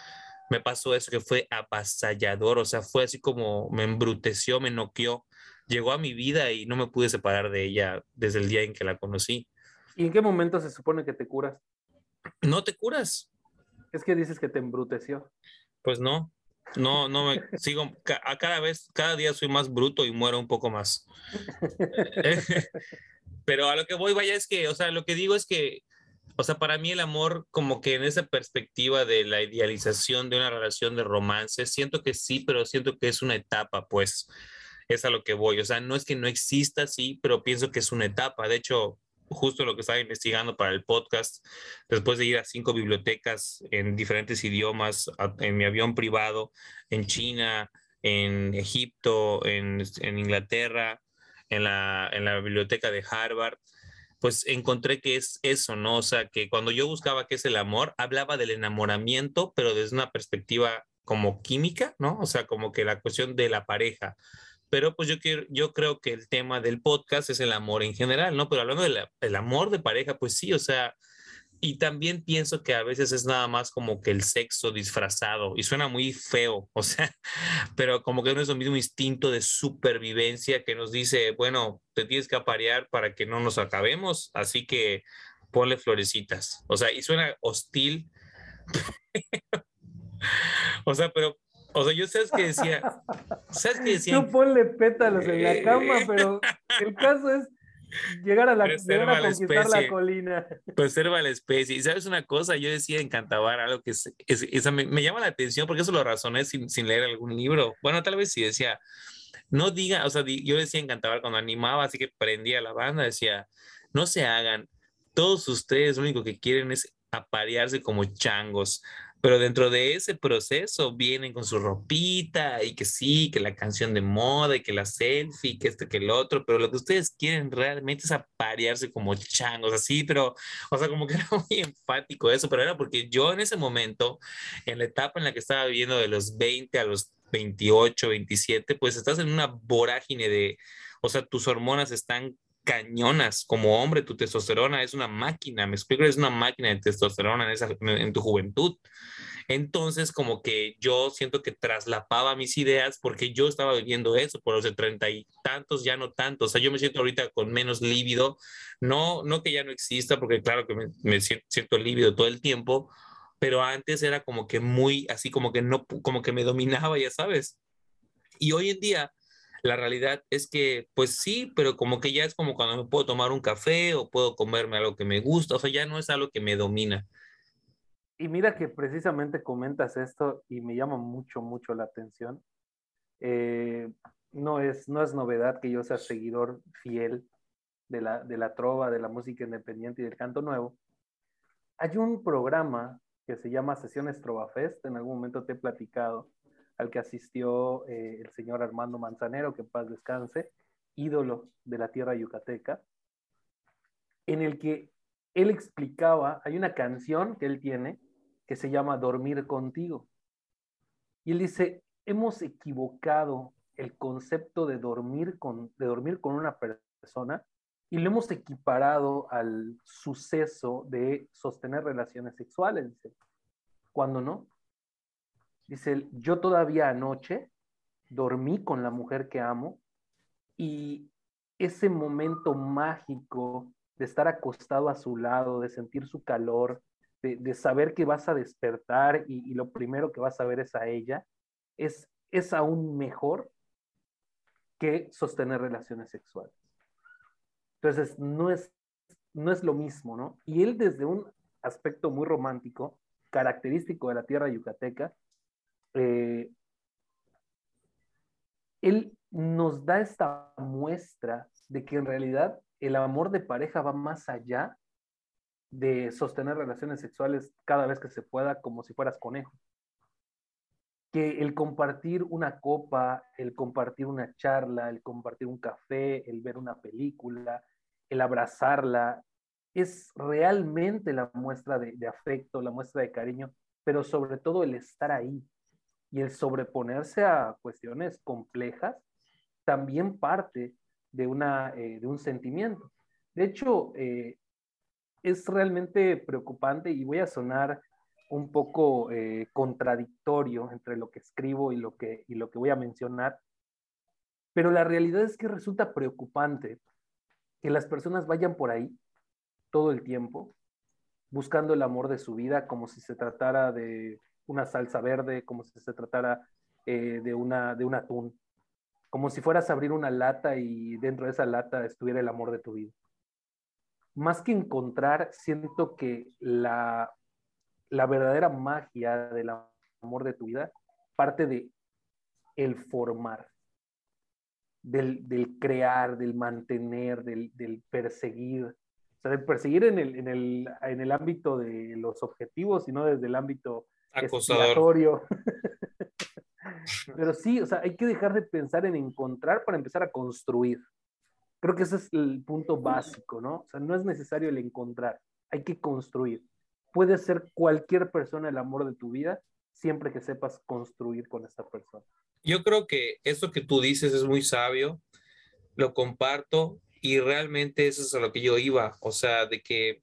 me pasó eso que fue avasallador, o sea, fue así como me embruteció, me noqueó, llegó a mi vida y no me pude separar de ella desde el día en que la conocí. ¿Y en qué momento se supone que te curas? no te curas. Es que dices que te embruteció. Pues no, no, no me sigo, a cada vez, cada día soy más bruto y muero un poco más. Pero a lo que voy, vaya, es que, o sea, lo que digo es que, o sea, para mí el amor, como que en esa perspectiva de la idealización de una relación de romance, siento que sí, pero siento que es una etapa, pues, es a lo que voy. O sea, no es que no exista, sí, pero pienso que es una etapa. De hecho, justo lo que estaba investigando para el podcast, después de ir a cinco bibliotecas en diferentes idiomas, en mi avión privado, en China, en Egipto, en, Inglaterra, en la, en la biblioteca de Harvard, pues encontré que es eso, ¿no? O sea, que cuando yo buscaba qué es el amor, hablaba del enamoramiento, pero desde una perspectiva como química, ¿no? O sea, como que la cuestión de la pareja pero pues yo, quiero, yo creo que el tema del podcast es el amor en general, ¿no? Pero hablando del amor de pareja, pues sí, o sea, y también pienso que a veces es nada más como que el sexo disfrazado y suena muy feo, o sea, pero como que no es lo mismo instinto de supervivencia que nos dice, bueno, te tienes que aparear para que no nos acabemos, así que ponle florecitas, o sea, y suena hostil. o sea, pero o sea, yo sabes que decía, ¿sabes qué decía? Tú ponle pétalos en la cama, pero el caso es llegar a la llegar a conquistar la, colina. Preserva la especie. Y sabes una cosa, yo decía en Cantabar algo que es, me, llama la atención porque eso lo razoné sin, sin, leer algún libro. Bueno, tal vez sí decía, no diga, o sea, yo decía en Cantabar cuando animaba, así que prendía la banda, decía, no se hagan, todos ustedes lo único que quieren es aparearse como changos. Pero dentro de ese proceso vienen con su ropita y que sí, que la canción de moda y que la selfie, que este, que el otro, pero lo que ustedes quieren realmente es aparearse como changos, así, pero, o sea, como que era muy enfático eso, pero era porque yo en ese momento, en la etapa en la que estaba viviendo de los 20 a los 28, 27, pues estás en una vorágine de, o sea, tus hormonas están cañonas como hombre, tu testosterona es una máquina, me explico, es una máquina de testosterona en, esa, en tu juventud. Entonces, como que yo siento que traslapaba mis ideas porque yo estaba viviendo eso por los de treinta y tantos, ya no tantos. O sea, yo me siento ahorita con menos líbido. No, no que ya no exista, porque claro que me, me siento lívido todo el tiempo, pero antes era como que muy, así como que no, como que me dominaba, ya sabes. Y hoy en día, la realidad es que, pues sí, pero como que ya es como cuando me puedo tomar un café o puedo comerme algo que me gusta, o sea, ya no es algo que me domina. Y mira que precisamente comentas esto y me llama mucho, mucho la atención. Eh, no, es, no es novedad que yo sea seguidor fiel de la, de la trova, de la música independiente y del canto nuevo. Hay un programa que se llama Sesiones Trova Fest, en algún momento te he platicado, al que asistió eh, el señor Armando Manzanero, que en paz descanse, ídolo de la tierra yucateca, en el que él explicaba, hay una canción que él tiene, que se llama Dormir contigo. Y él dice, hemos equivocado el concepto de dormir con, de dormir con una persona y lo hemos equiparado al suceso de sostener relaciones sexuales, dice. Cuando no. Dice, yo todavía anoche dormí con la mujer que amo y ese momento mágico de estar acostado a su lado, de sentir su calor, de, saber que vas a despertar y, lo primero que vas a ver es a ella, es, es aún mejor que sostener relaciones sexuales. Entonces, no es, no es lo mismo, ¿no? Y él desde un aspecto muy romántico, característico de la tierra yucateca, eh, él nos da esta muestra de que en realidad el amor de pareja va más allá de sostener relaciones sexuales cada vez que se pueda como si fueras conejo. Que el compartir una copa, el compartir una charla, el compartir un café, el ver una película, el abrazarla, es realmente la muestra de, afecto, la muestra de cariño, pero sobre todo el estar ahí y el sobreponerse a cuestiones complejas también parte de, una, eh, de un sentimiento. De hecho, eh, es realmente preocupante y voy a sonar un poco eh, contradictorio entre lo que escribo y lo que, y lo que voy a mencionar, pero la realidad es que resulta preocupante que las personas vayan por ahí todo el tiempo buscando el amor de su vida como si se tratara de una salsa verde, como si se tratara eh, de, una, de un atún, como si fueras a abrir una lata y dentro de esa lata estuviera el amor de tu vida. Más que encontrar, siento que la, la verdadera magia del amor de tu vida parte de el formar, del, del crear, del mantener, del, del perseguir, de perseguir en el, en el, en el ámbito de los objetivos, sino desde el ámbito acosador. Pero sí, o sea, hay que dejar de pensar en encontrar para empezar a construir. Creo que ese es el punto básico, ¿no? O sea, no es necesario el encontrar, hay que construir. Puede ser cualquier persona el amor de tu vida, siempre que sepas construir con esa persona. Yo creo que eso que tú dices es muy sabio, lo comparto y realmente eso es a lo que yo iba, o sea, de que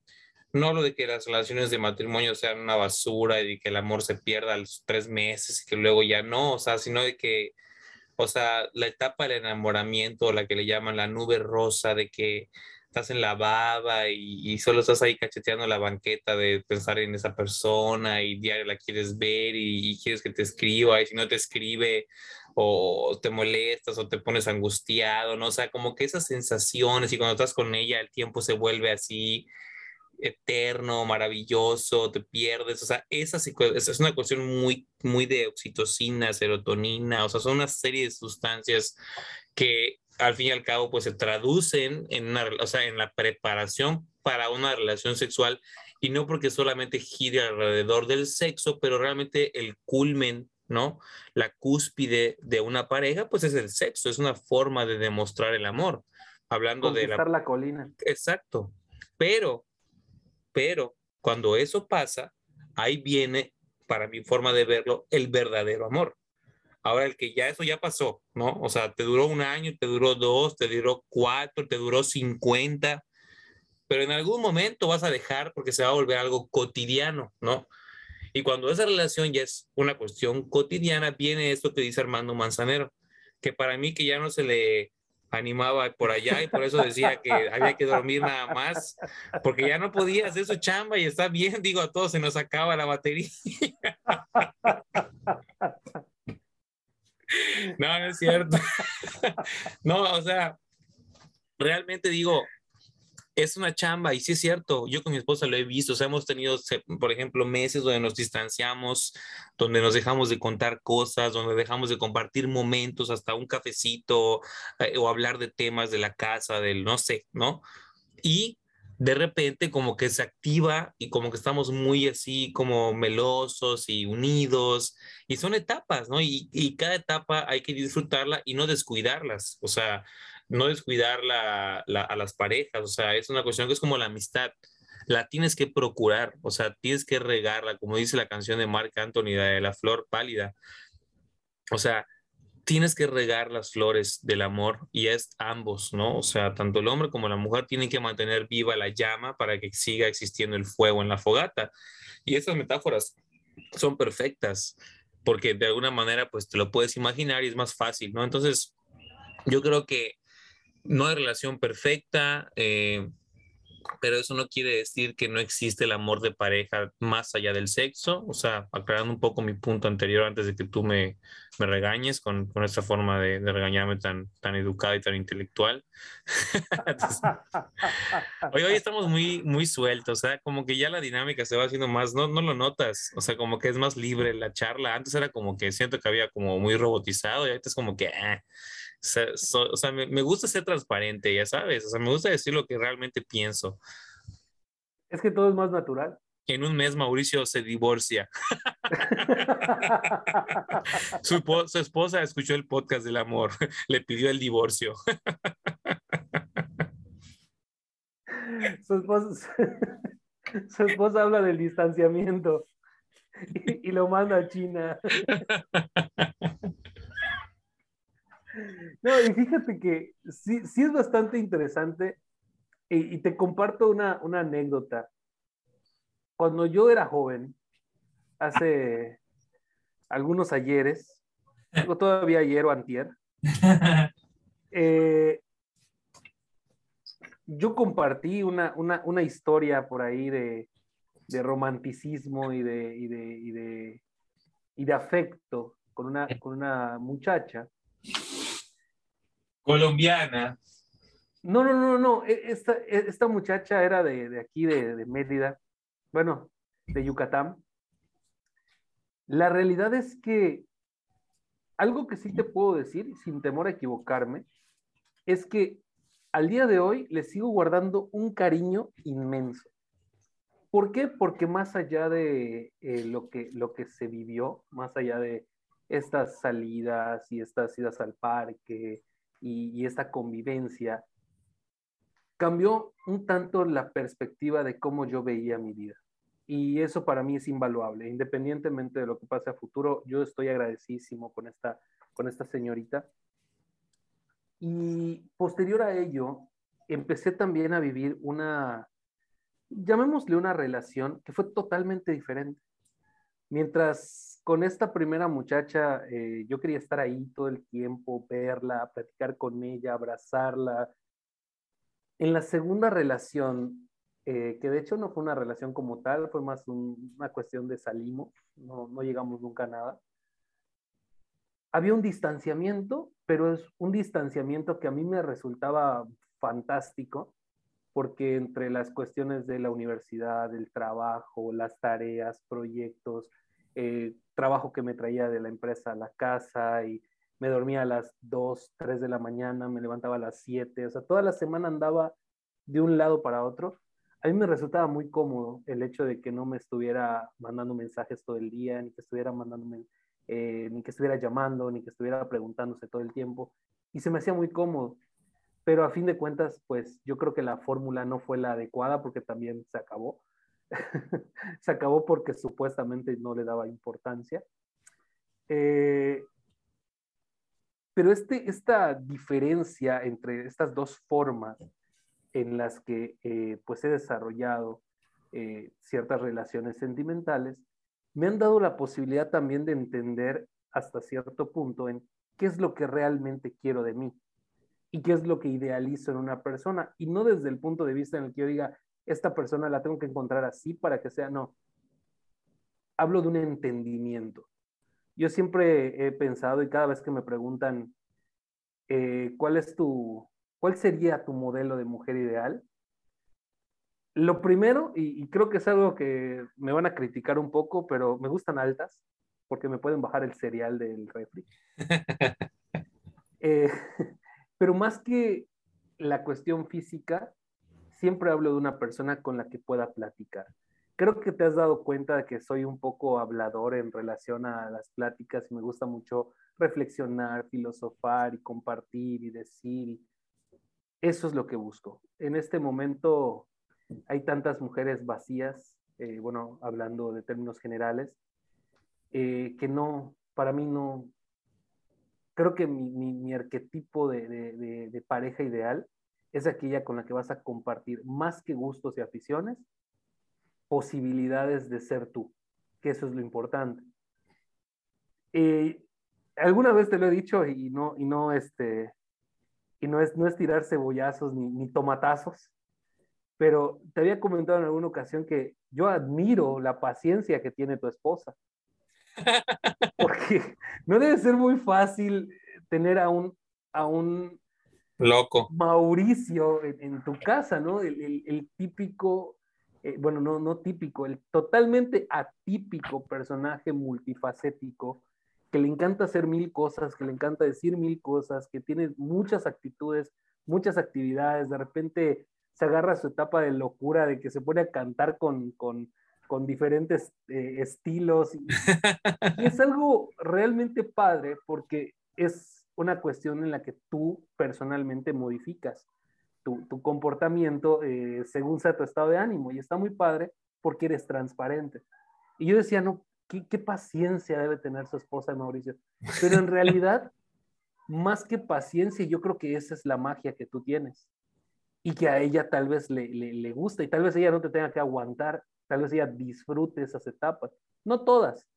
no lo de que las relaciones de matrimonio sean una basura y que el amor se pierda a los tres meses y que luego ya no, o sea, sino de que, o sea, la etapa del enamoramiento, la que le llaman la nube rosa, de que estás en la baba y, solo estás ahí cacheteando la banqueta de pensar en esa persona y diario la quieres ver y, y quieres que te escriba y si no te escribe o te molestas o te pones angustiado, ¿no? O sea, como que esas sensaciones y cuando estás con ella el tiempo se vuelve así eterno, maravilloso, te pierdes, o sea, esa es una cuestión muy, muy de oxitocina, serotonina, o sea, son una serie de sustancias que al fin y al cabo pues se traducen en una, o sea, en la preparación para una relación sexual y no porque solamente gire alrededor del sexo, pero realmente el culmen ¿no? La cúspide de una pareja, pues es el sexo, es una forma de demostrar el amor. Hablando de la... la colina. Exacto. Pero, pero, cuando eso pasa, ahí viene, para mi forma de verlo, el verdadero amor. Ahora, el que ya eso ya pasó, ¿no? O sea, te duró un año, te duró dos, te duró cuatro, te duró cincuenta, pero en algún momento vas a dejar porque se va a volver algo cotidiano, ¿no? Y cuando esa relación ya es una cuestión cotidiana, viene esto que dice Armando Manzanero, que para mí que ya no se le animaba por allá y por eso decía que había que dormir nada más, porque ya no podía hacer su chamba y está bien, digo, a todos se nos acaba la batería. No, no es cierto. No, o sea, realmente digo, es una chamba y sí es cierto, yo con mi esposa lo he visto, o sea, hemos tenido, por ejemplo, meses donde nos distanciamos, donde nos dejamos de contar cosas, donde dejamos de compartir momentos, hasta un cafecito eh, o hablar de temas de la casa, del no sé, ¿no? Y de repente como que se activa y como que estamos muy así como melosos y unidos y son etapas, ¿no? Y, y cada etapa hay que disfrutarla y no descuidarlas, o sea, no descuidar a las parejas, o sea, es una cuestión que es como la amistad, la tienes que procurar, o sea, tienes que regarla, como dice la canción de Marc Anthony, de la flor pálida, o sea, tienes que regar las flores del amor y es ambos, ¿no? O sea, tanto el hombre como la mujer tienen que mantener viva la llama para que siga existiendo el fuego en la fogata. Y estas metáforas son perfectas porque de alguna manera pues te lo puedes imaginar y es más fácil, ¿no? Entonces, yo creo que no hay relación perfecta, eh, pero eso no quiere decir que no existe el amor de pareja más allá del sexo. O sea, aclarando un poco mi punto anterior antes de que tú me, me regañes con, con esta forma de, de, regañarme tan, tan educada y tan intelectual. hoy, hoy estamos muy, muy sueltos, o sea, como que ya la dinámica se va haciendo más, no, no lo notas, o sea, como que es más libre la charla. Antes era como que siento que había como muy robotizado y ahorita es como que... Ah, o sea, me, gusta ser transparente, ya sabes, o sea, me gusta decir lo que realmente pienso. Es que todo es más natural. En un mes Mauricio se divorcia. su, su, esposa escuchó el podcast del amor, le pidió el divorcio. su, esposa, su esposa habla del distanciamiento y, y lo manda a China. No, y fíjate que sí, sí es bastante interesante y, te comparto una, una, anécdota. Cuando yo era joven, hace algunos ayeres, todavía ayer o antier, eh, yo compartí una, una, una, historia por ahí de, de romanticismo y de, y de, y de, y de afecto con una, con una muchacha. Colombiana. No, no, no, no. e- Esta, e- esta muchacha era de, de aquí, de, de Mérida, bueno, de Yucatán. La realidad es que algo que sí te puedo decir, sin temor a equivocarme, es que al día de hoy le sigo guardando un cariño inmenso. ¿Por qué? Porque más allá de eh, lo, que, lo que se vivió, más allá de estas salidas y estas idas al parque y, esta convivencia, cambió un tanto la perspectiva de cómo yo veía mi vida. Y eso para mí es invaluable. Independientemente de lo que pase a futuro, yo estoy agradecidísimo con esta, con esta señorita. Y posterior a ello, empecé también a vivir una, llamémosle una relación que fue totalmente diferente. Mientras con esta primera muchacha eh, yo quería estar ahí todo el tiempo, verla, platicar con ella, abrazarla. En la segunda relación, eh, que de hecho no fue una relación como tal, fue más un- una cuestión de salimos, no, no llegamos nunca a nada. Había un distanciamiento, pero es un distanciamiento que a mí me resultaba fantástico, porque entre las cuestiones de la universidad, del trabajo, las tareas, proyectos, eh, trabajo que me traía de la empresa a la casa y me dormía a las 2, 3 de la mañana, me levantaba a las 7, o sea, toda la semana andaba de un lado para otro. A mí me resultaba muy cómodo el hecho de que no me estuviera mandando mensajes todo el día, ni que estuviera mandándome, eh, ni que estuviera llamando, ni que estuviera preguntándose todo el tiempo. Y se me hacía muy cómodo. Pero a fin de cuentas, pues yo creo que la fórmula no fue la adecuada porque también se acabó. se acabó porque supuestamente no le daba importancia. Eh, pero este, esta diferencia entre estas dos formas en las que eh, pues he desarrollado eh, ciertas relaciones sentimentales, me han dado la posibilidad también de entender hasta cierto punto en qué es lo que realmente quiero de mí y qué es lo que idealizo en una persona. Y no desde el punto de vista en el que yo diga, esta persona la tengo que encontrar así para que sea, no. Hablo de un entendimiento. Yo siempre he pensado y cada vez que me preguntan, eh, ¿cuál es tu, cuál sería tu modelo de mujer ideal? Lo primero, y, y, creo que es algo que me van a criticar un poco, pero me gustan altas, porque me pueden bajar el cereal del refri. eh, pero más que la cuestión física, siempre hablo de una persona con la que pueda platicar. Creo que te has dado cuenta de que soy un poco hablador en relación a las pláticas y me gusta mucho reflexionar, filosofar y compartir y decir. Eso es lo que busco. En este momento hay tantas mujeres vacías, eh, bueno, hablando de términos generales, eh, que no, para mí no, creo que mi, arquetipo de, pareja ideal es aquella con la que vas a compartir más que gustos y aficiones, posibilidades de ser tú, que eso es lo importante. Eh, alguna vez te lo he dicho y no, y no, este, y no es, no es tirar cebollazos ni, ni tomatazos, pero te había comentado en alguna ocasión que yo admiro la paciencia que tiene tu esposa. Porque no debe ser muy fácil tener a un, a un loco Mauricio en, en tu casa, ¿no? El, el, el típico, eh, bueno, no, no típico, el totalmente atípico personaje multifacético que le encanta hacer mil cosas, que le encanta decir mil cosas, que tiene muchas actitudes, muchas actividades, de repente se agarra su etapa de locura, de que se pone a cantar con, con, con diferentes eh, estilos. Y, y es algo realmente padre porque es una cuestión en la que tú personalmente modificas tu, tu comportamiento eh, según sea tu estado de ánimo. Y está muy padre porque eres transparente. Y yo decía, no, qué, qué paciencia debe tener su esposa de Mauricio. Pero en realidad, más que paciencia, yo creo que esa es la magia que tú tienes. Y que a ella tal vez le, le, le gusta y tal vez ella no te tenga que aguantar tal vez ella disfrute esas etapas. No todas,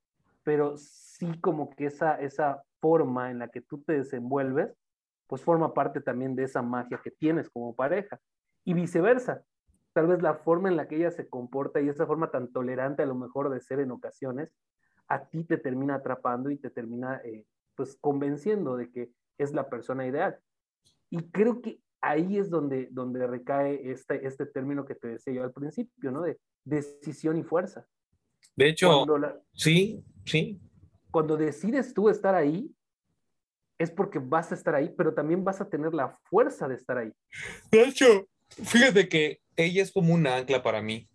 pero sí como que esa, esa forma en la que tú te desenvuelves, pues forma parte también de esa magia que tienes como pareja. Y viceversa. tal vez la forma en la que ella se comporta y esa forma tan tolerante a lo mejor de ser en ocasiones, a ti te termina atrapando y te termina eh, pues convenciendo de que es la persona ideal. Y creo que ahí es donde, donde recae este, este término que te decía yo al principio, ¿no? De decisión y fuerza. De hecho, sí, sí. Cuando decides tú estar ahí, es porque vas a estar ahí, pero también vas a tener la fuerza de estar ahí. De hecho, fíjate que ella es como un ancla para mí.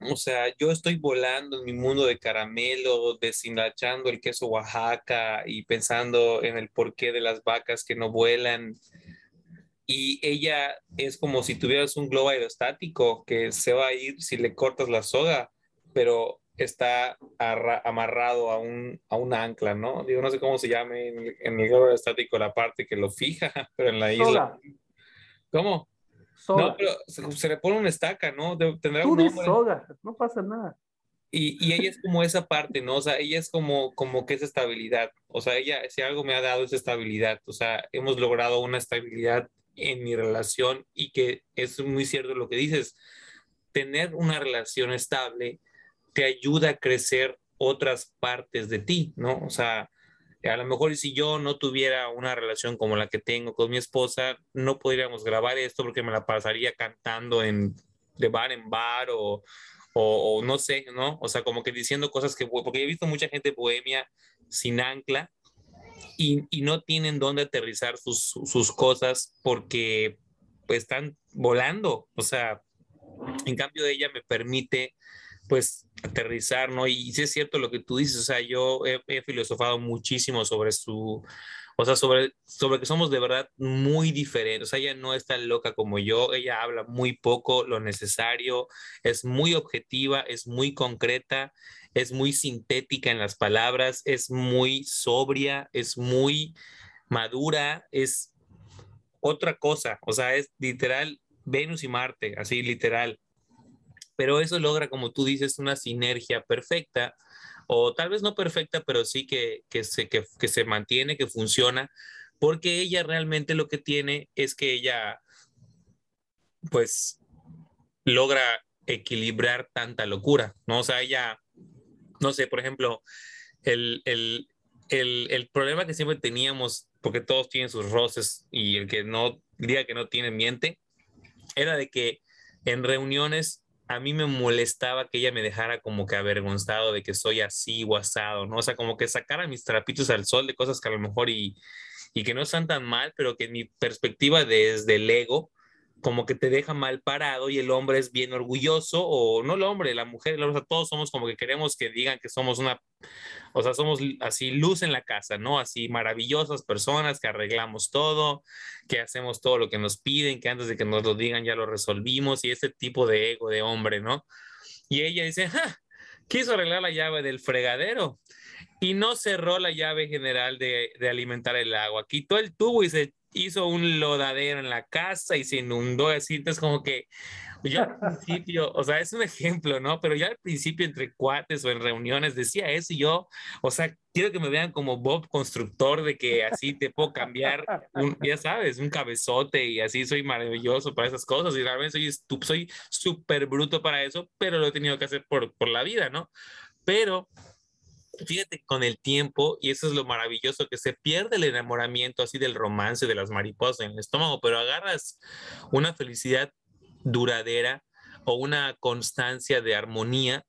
O sea, yo estoy volando en mi mundo de caramelo, deshilachando el queso Oaxaca y pensando en el porqué de las vacas que no vuelan. Y ella es como si tuvieras un globo aerostático que se va a ir si le cortas la soga, pero está amarrado a un, a un ancla, ¿no? Digo, no sé cómo se llame en el, en el globo aerostático la parte que lo fija, pero en la isla. ¿Cómo? No, pero se, le pone una estaca, ¿no? tendrá un soga, no pasa nada. Y, y, ella es como esa parte, ¿no? O sea, ella es como, como que esa estabilidad. O sea, ella, si algo me ha dado esa estabilidad. O sea, hemos logrado una estabilidad en mi relación y que es muy cierto lo que dices. Tener una relación estable te ayuda a crecer otras partes de ti, ¿no? O sea, a lo mejor si yo no tuviera una relación como la que tengo con mi esposa, no podríamos grabar esto porque me la pasaría cantando en, de bar en bar o, o, no sé, ¿no? O sea, como que diciendo cosas que, porque he visto mucha gente bohemia sin ancla y, y no tienen dónde aterrizar sus, sus cosas porque pues, están volando, o sea, en cambio ella me permite pues aterrizar, ¿no? Y sí es cierto lo que tú dices, o sea, yo he, filosofado muchísimo sobre su, o sea, sobre, sobre que somos de verdad muy diferentes, o sea, ella no es tan loca como yo, ella habla muy poco, lo necesario, es muy objetiva, es muy concreta, es muy sintética en las palabras, es muy sobria, es muy madura, es otra cosa, o sea, es literal Venus y Marte, así literal pero eso logra, como tú dices, una sinergia perfecta, o tal vez no perfecta, pero sí que, que, se, que, se mantiene, que funciona, porque ella realmente lo que tiene es que ella, pues, logra equilibrar tanta locura, ¿no? O sea, ella, no sé, por ejemplo, el, el, el, el, problema que siempre teníamos, porque todos tienen sus roces y el que no diga que no tiene miente, era de que en reuniones a mí me molestaba que ella me dejara como que avergonzado de que soy así o ¿no? O sea, como que sacara mis trapitos al sol de cosas que a lo mejor y, y que no están tan mal, pero que mi perspectiva desde el ego como que te deja mal parado y el hombre es bien orgulloso, o no el hombre, la mujer, o sea, todos somos como que queremos que digan que somos una, o sea, somos así luz en la casa, ¿no? Así maravillosas personas que arreglamos todo, que hacemos todo lo que nos piden, que antes de que nos lo digan ya lo resolvimos y ese tipo de ego de hombre, ¿no? Y ella dice, ¡ja! quiso arreglar la llave del fregadero y no cerró la llave general de, de alimentar el agua, quitó el tubo y se hizo un lodadero en la casa y se inundó así, entonces como que yo al principio, o sea, es un ejemplo, ¿no? Pero ya al principio entre cuates o en reuniones decía eso y yo, o sea, quiero que me vean como Bob constructor de que así te puedo cambiar, un, ya sabes, un cabezote y así soy maravilloso para esas cosas y realmente soy soy súper bruto para eso, pero lo he tenido que hacer por, por la vida, ¿no? Pero fíjate, con el tiempo, y eso es lo maravilloso, que se pierde el enamoramiento así del romance de las mariposas en el estómago, pero agarras una felicidad duradera o una constancia de armonía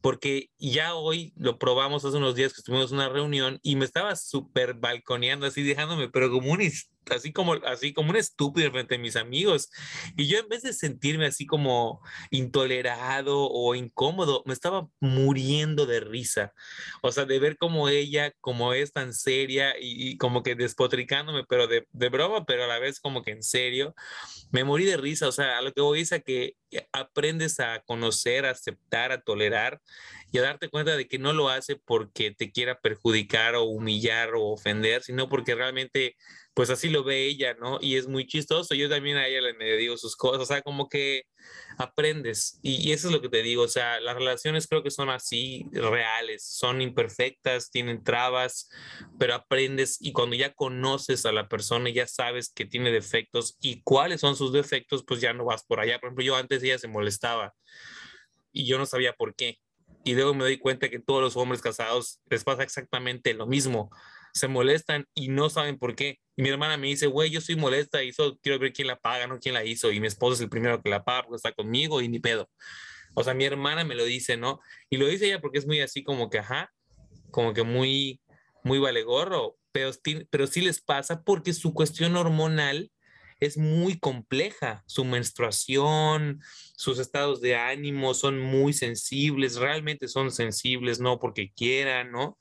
porque ya hoy lo probamos hace unos días que estuvimos en una reunión y me estaba súper balconeando así dejándome, pero como un, así como, así como un estúpido frente a mis amigos. Y yo en vez de sentirme así como intolerado o incómodo, me estaba muriendo de risa. O sea, de ver como ella, como es tan seria y, como que despotricándome, pero de, de, broma, pero a la vez como que en serio, me morí de risa. O sea, a lo que voy es a que aprendes a conocer, a aceptar, a tolerar y a darte cuenta de que no lo hace porque te quiera perjudicar o humillar o ofender, sino porque realmente pues así lo ve ella, ¿no? Y es muy chistoso. Yo también a ella le digo sus cosas, o sea, como que aprendes. Y, eso es lo que te digo, o sea, las relaciones creo que son así, reales, son imperfectas, tienen trabas, pero aprendes y cuando ya conoces a la persona y ya sabes que tiene defectos y cuáles son sus defectos, pues ya no vas por allá. Por ejemplo, yo antes ella se molestaba y yo no sabía por qué. Y luego me doy cuenta que todos los hombres casados les pasa exactamente lo mismo se molestan y no saben por qué. Y mi hermana me dice, güey, yo soy molesta y solo quiero ver quién la paga, no quién la hizo. Y mi esposo es el primero que la paga porque está conmigo y ni pedo. O sea, mi hermana me lo dice, ¿no? Y lo dice ella porque es muy así como que, ajá, como que muy, muy vale gorro, pero, pero sí les pasa porque su cuestión hormonal es muy compleja. Su menstruación, sus estados de ánimo son muy sensibles, realmente son sensibles, no porque quieran, ¿no?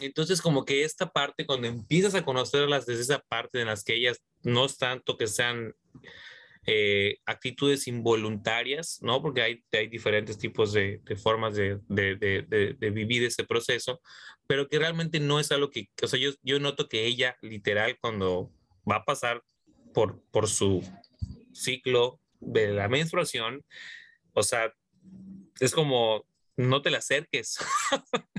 Entonces, como que esta parte, cuando empiezas a conocerlas desde esa parte en las que ellas no es tanto que sean eh, actitudes involuntarias, ¿no? Porque hay, hay diferentes tipos de, formas de, vivir ese proceso, pero que realmente no es algo que, o sea, yo, yo noto que ella, literal, cuando va a pasar por, por su ciclo de la menstruación, o sea, es como, no te la acerques.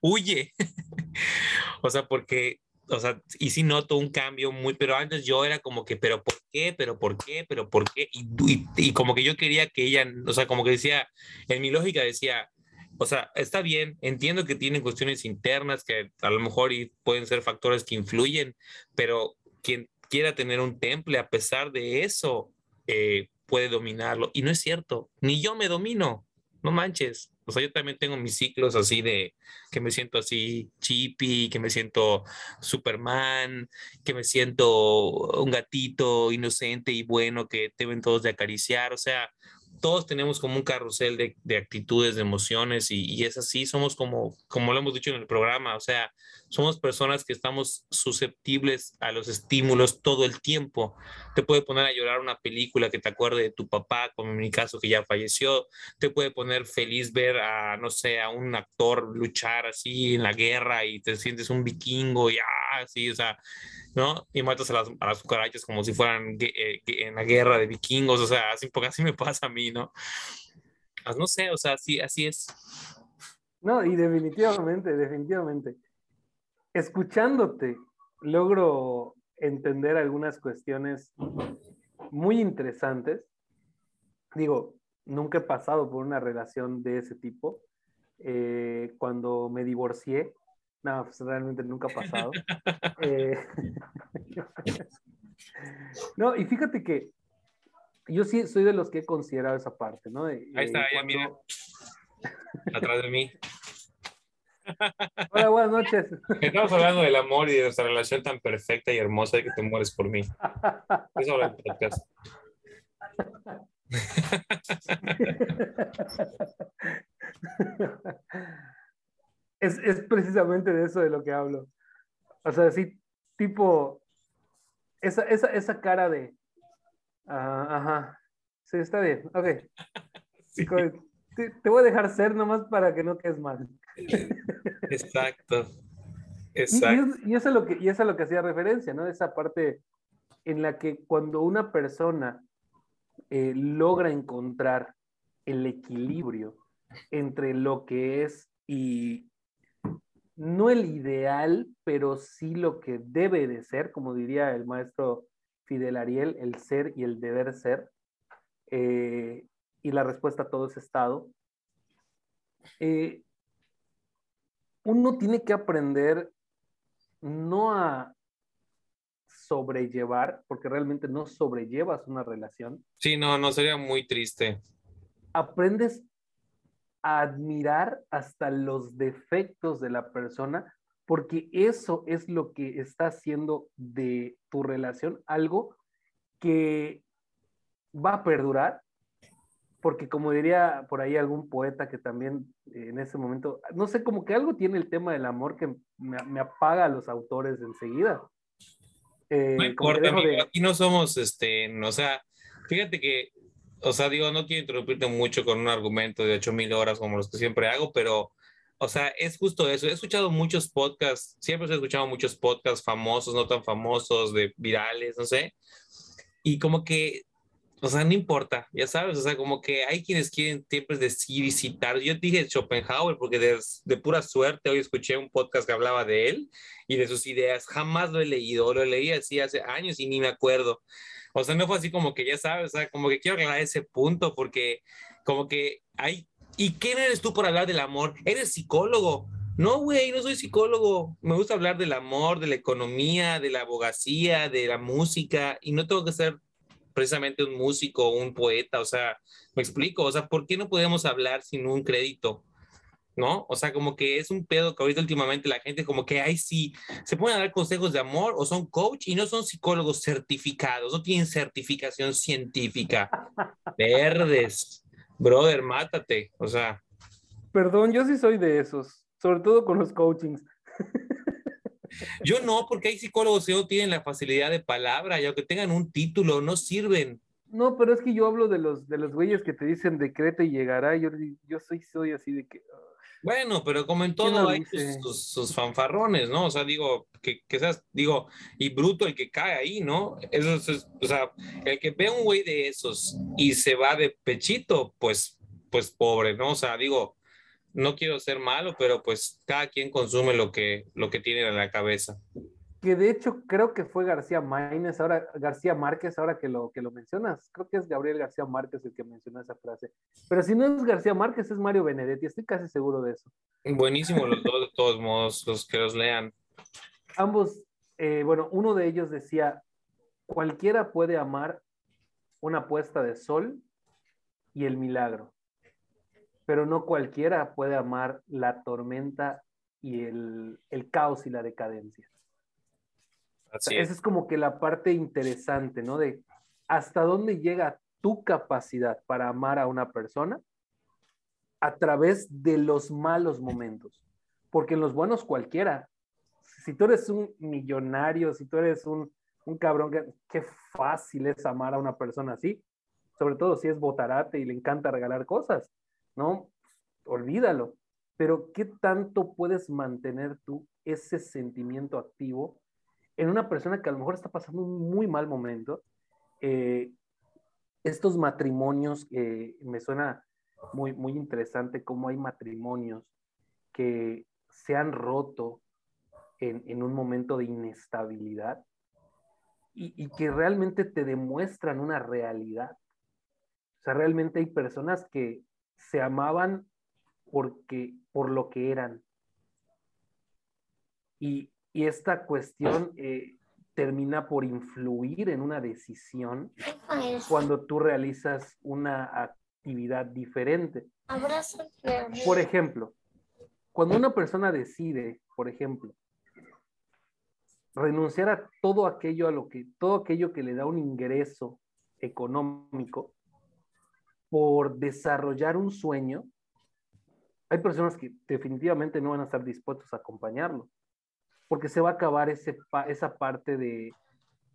huye. o sea, porque, o sea, y sí noto un cambio muy, pero antes yo era como que, pero ¿por qué? ¿Pero por qué? ¿Pero por qué? Y, como que yo quería que ella, o sea, como que decía, en mi lógica decía, o sea, está bien, entiendo que tienen cuestiones internas que a lo mejor y pueden ser factores que influyen, pero quien quiera tener un temple a pesar de eso eh, puede dominarlo. Y no es cierto, ni yo me domino, no manches. O sea, yo también tengo mis ciclos así de que me siento así chippy, que me siento Superman, que me siento un gatito inocente y bueno que deben todos de acariciar. O sea, todos tenemos como un carrusel de, de actitudes, de emociones y, y, es así, somos como, como lo hemos dicho en el programa, o sea, somos personas que estamos susceptibles a los estímulos todo el tiempo. Te puede poner a llorar una película que te acuerde de tu papá, como en mi caso que ya falleció, te puede poner feliz ver a, no sé, a un actor luchar así en la guerra y te sientes un vikingo y así, o sea, ¿no? Y matas a las, a las cucarachas como si fueran eh, en la guerra de vikingos, o sea, así, porque así me pasa a mí, ¿no? Pues no sé, o sea, así, así es. No, y definitivamente, definitivamente. Escuchándote, logro entender algunas cuestiones muy interesantes. Digo, nunca he pasado por una relación de ese tipo. Eh, cuando me divorcié, no, pues realmente nunca ha pasado. Eh, no, y fíjate que yo sí soy de los que he considerado esa parte, ¿no? Ahí está, ya mira. Atrás de mí. Hola, buenas noches. Estamos hablando del amor y de nuestra relación tan perfecta y hermosa de que te mueres por mí. Eso habla el podcast. Es, es, precisamente de eso de lo que hablo. O sea, sí, tipo, esa, esa, esa cara de, uh, ajá, sí, está bien, ok. Sí. Te, te, voy a dejar ser nomás para que no quedes mal. Exacto. Exacto. Y, y, eso es lo que, y eso es lo que hacía referencia, ¿no? Esa parte en la que cuando una persona eh, logra encontrar el equilibrio entre lo que es y no el ideal, pero sí lo que debe de ser, como diría el maestro Fidel Ariel, el ser y el deber ser, eh, y la respuesta a todo ese estado. Eh, uno tiene que aprender no a sobrellevar, porque realmente no sobrellevas una relación. Sí, no, no sería muy triste. Aprendes admirar hasta los defectos de la persona, porque eso es lo que está haciendo de tu relación algo que va a perdurar, porque como diría por ahí algún poeta que también en ese momento, no sé, como que algo tiene el tema del amor que me, apaga a los autores enseguida. Eh, no importa, aquí no somos, este, o sea, fíjate que o sea, digo, no quiero interrumpirte mucho con un argumento de 8000 horas como los que siempre hago, pero o sea, es justo eso. He escuchado muchos podcasts, siempre he escuchado muchos podcasts famosos, no tan famosos, de virales, no sé. Y como que o sea, no importa, ya sabes, o sea, como que hay quienes quieren siempre decir y. Yo dije Schopenhauer porque de, de, pura suerte hoy escuché un podcast que hablaba de él y de sus ideas. Jamás lo he leído, lo leí así hace años y ni me acuerdo. O sea, no fue así como que ya sabes, o sea, como que quiero aclarar ese punto porque como que hay... ¿Y quién eres tú por hablar del amor? ¿Eres psicólogo? No, güey, no soy psicólogo. Me gusta hablar del amor, de la economía, de la abogacía, de la música y no tengo que ser precisamente un músico, un poeta, o sea, me explico, o sea, ¿por qué no podemos hablar sin un crédito? ¿No? O sea, como que es un pedo que ahorita últimamente la gente como que, ay, sí, se pueden dar consejos de amor o son coach y no son psicólogos certificados, no tienen certificación científica. Verdes, brother, mátate, o sea. Perdón, yo sí soy de esos, sobre todo con los coachings. Yo no, porque hay psicólogos que no tienen la facilidad de palabra y aunque tengan un título, no sirven. No, pero es que yo hablo de los, de los güeyes que te dicen decreta y llegará. Yo, yo soy, soy así de que. Bueno, pero como en todo hay sus, fanfarrones, ¿no? O sea, digo, que, que, seas, digo, y bruto el que cae ahí, ¿no? Eso es, o sea, el que ve un güey de esos y se va de pechito, pues, pues pobre, ¿no? O sea, digo, no quiero ser malo, pero pues cada quien consume lo que, lo que tiene en la cabeza. Que de hecho creo que fue García Maínez, ahora García Márquez, ahora que lo, que lo mencionas, creo que es Gabriel García Márquez el que mencionó esa frase. Pero si no es García Márquez, es Mario Benedetti, estoy casi seguro de eso. Buenísimo los dos, de todos modos, los que los lean. Ambos, eh, bueno, uno de ellos decía, cualquiera puede amar una puesta de sol y el milagro pero no cualquiera puede amar la tormenta y el, caos y la decadencia. Esa es como que la parte interesante, ¿no? De hasta dónde llega tu capacidad para amar a una persona a través de los malos momentos. Porque en los buenos cualquiera, si tú eres un millonario, si tú eres un, un cabrón, qué fácil es amar a una persona así, sobre todo si es botarate y le encanta regalar cosas. ¿No? Olvídalo. Pero ¿qué tanto puedes mantener tú ese sentimiento activo en una persona que a lo mejor está pasando un muy mal momento? Eh, estos matrimonios, me suena muy, muy interesante cómo hay matrimonios que se han roto en, un momento de inestabilidad y, y, que realmente te demuestran una realidad. O sea, realmente hay personas que se amaban porque, por lo que eran. Y, esta cuestión eh, termina por influir en una decisión cuando tú realizas una actividad diferente. Por ejemplo, cuando una persona decide, por ejemplo, renunciar a todo aquello a lo que todo aquello que le da un ingreso económico por desarrollar un sueño, hay personas que definitivamente no van a estar dispuestos a acompañarlo, porque se va a acabar ese, esa parte de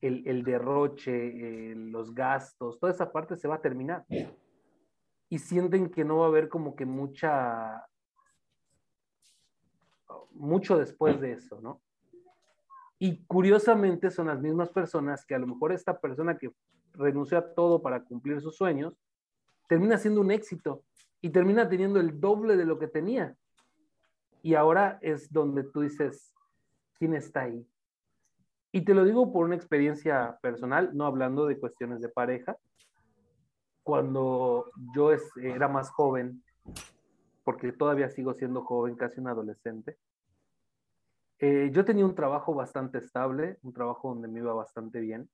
el, derroche, los gastos, toda esa parte se va a terminar. Y sienten que no va a haber como que mucha, mucho después de eso, ¿no? Y curiosamente son las mismas personas que a lo mejor esta persona que renunció a todo para cumplir sus sueños, termina siendo un éxito y termina teniendo el doble de lo que tenía. Y ahora es donde tú dices, ¿quién está ahí? Y te lo digo por una experiencia personal, no hablando de cuestiones de pareja. Cuando yo era más joven, porque todavía sigo siendo joven, casi un adolescente, eh, yo tenía un trabajo bastante estable, un trabajo donde me iba bastante bien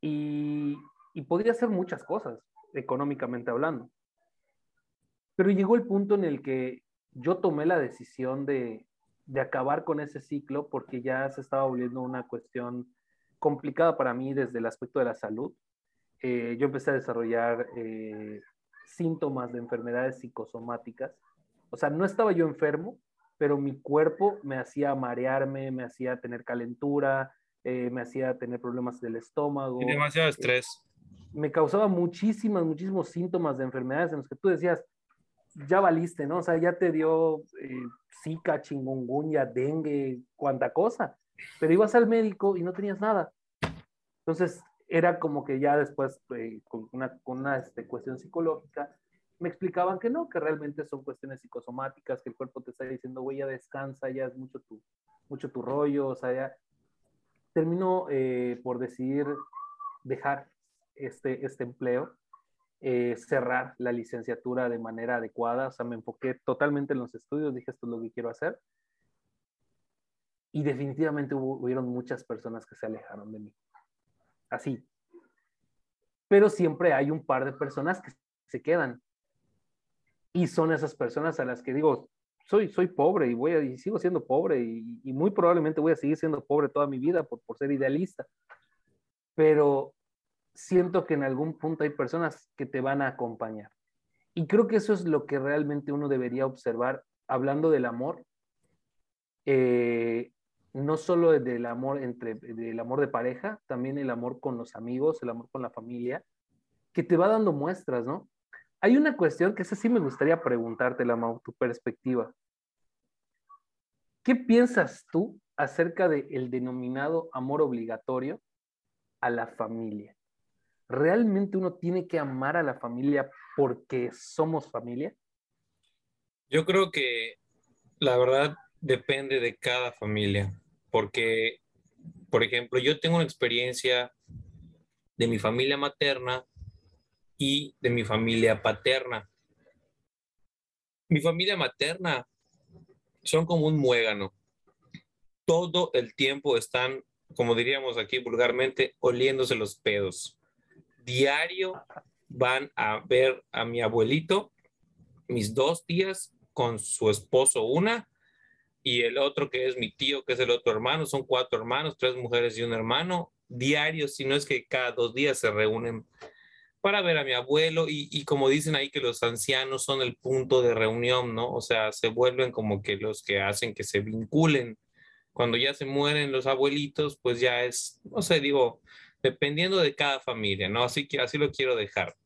y, y podía hacer muchas cosas económicamente hablando. Pero llegó el punto en el que yo tomé la decisión de, acabar con ese ciclo porque ya se estaba volviendo una cuestión complicada para mí desde el aspecto de la salud. Eh, yo empecé a desarrollar eh, síntomas de enfermedades psicosomáticas. O sea, no estaba yo enfermo, pero mi cuerpo me hacía marearme, me hacía tener calentura, eh, me hacía tener problemas del estómago. Y demasiado estrés me causaba muchísimas, muchísimos síntomas de enfermedades en los que tú decías, ya valiste, ¿no? O sea, ya te dio eh, zika, chingungunya, dengue, cuanta cosa, pero ibas al médico y no tenías nada. Entonces, era como que ya después, eh, con una, con una este, cuestión psicológica, me explicaban que no, que realmente son cuestiones psicosomáticas, que el cuerpo te está diciendo, güey, ya descansa, ya es mucho tu, mucho tu rollo, o sea, ya terminó eh, por decidir dejar este, este empleo, eh, cerrar la licenciatura de manera adecuada, o sea, me enfoqué totalmente en los estudios, dije, esto es lo que quiero hacer. Y definitivamente hubo, hubieron muchas personas que se alejaron de mí. Así. Pero siempre hay un par de personas que se quedan. Y son esas personas a las que digo, soy, soy pobre y, voy a, y sigo siendo pobre y, y, muy probablemente voy a seguir siendo pobre toda mi vida por, por ser idealista. Pero siento que en algún punto hay personas que te van a acompañar. Y creo que eso es lo que realmente uno debería observar hablando del amor. Eh, no solo del amor entre del amor de pareja, también el amor con los amigos, el amor con la familia, que te va dando muestras, ¿no? Hay una cuestión que esa sí me gustaría preguntarte, la tu perspectiva. ¿Qué piensas tú acerca del denominado amor obligatorio a la familia? ¿Realmente uno tiene que amar a la familia porque somos familia? Yo creo que la verdad depende de cada familia, porque, por ejemplo, yo tengo una experiencia de mi familia materna y de mi familia paterna. Mi familia materna son como un muégano. Todo el tiempo están, como diríamos aquí vulgarmente, oliéndose los pedos. Diario van a ver a mi abuelito, mis dos tías con su esposo una y el otro que es mi tío, que es el otro hermano, son cuatro hermanos, tres mujeres y un hermano, diario, si no es que cada dos días se reúnen para ver a mi abuelo y, como dicen ahí que los ancianos son el punto de reunión, ¿no? O sea, se vuelven como que los que hacen que se vinculen. Cuando ya se mueren los abuelitos, pues ya es, no sé, digo, dependiendo de cada familia, ¿no? Así que así lo quiero dejar.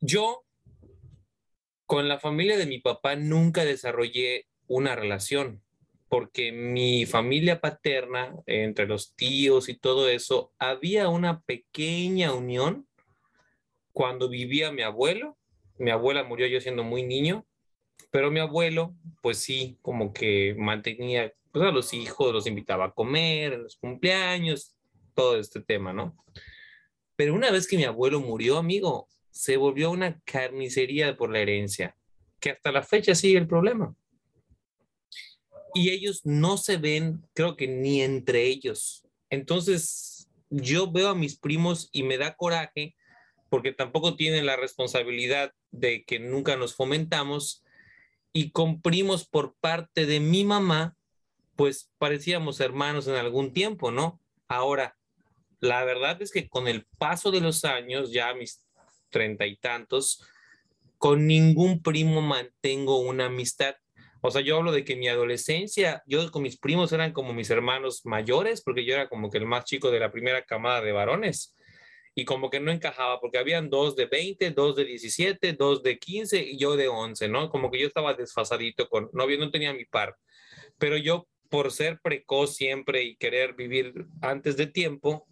Yo con la familia de mi papá nunca desarrollé una relación, porque mi familia paterna, entre los tíos y todo eso, había una pequeña unión cuando vivía mi abuelo. Mi abuela murió yo siendo muy niño, pero mi abuelo, pues sí, como que mantenía pues, a los hijos, los invitaba a comer en los cumpleaños, todo este tema, ¿no? Pero una vez que mi abuelo murió, amigo, se volvió una carnicería por la herencia, que hasta la fecha sigue el problema. Y ellos no se ven, creo que ni entre ellos. Entonces, yo veo a mis primos y me da coraje porque tampoco tienen la responsabilidad de que nunca nos fomentamos y con primos por parte de mi mamá, pues parecíamos hermanos en algún tiempo, ¿no? Ahora, la verdad es que con el paso de los años, ya mis treinta y tantos, con ningún primo mantengo una amistad. O sea, yo hablo de que mi adolescencia, yo con mis primos eran como mis hermanos mayores, porque yo era como que el más chico de la primera camada de varones y como que no encajaba porque habían dos de 20, dos de 17, dos de 15 y yo de 11, ¿no? Como que yo estaba desfasadito con, no, no tenía mi par. Pero yo, por ser precoz siempre y querer vivir antes de tiempo,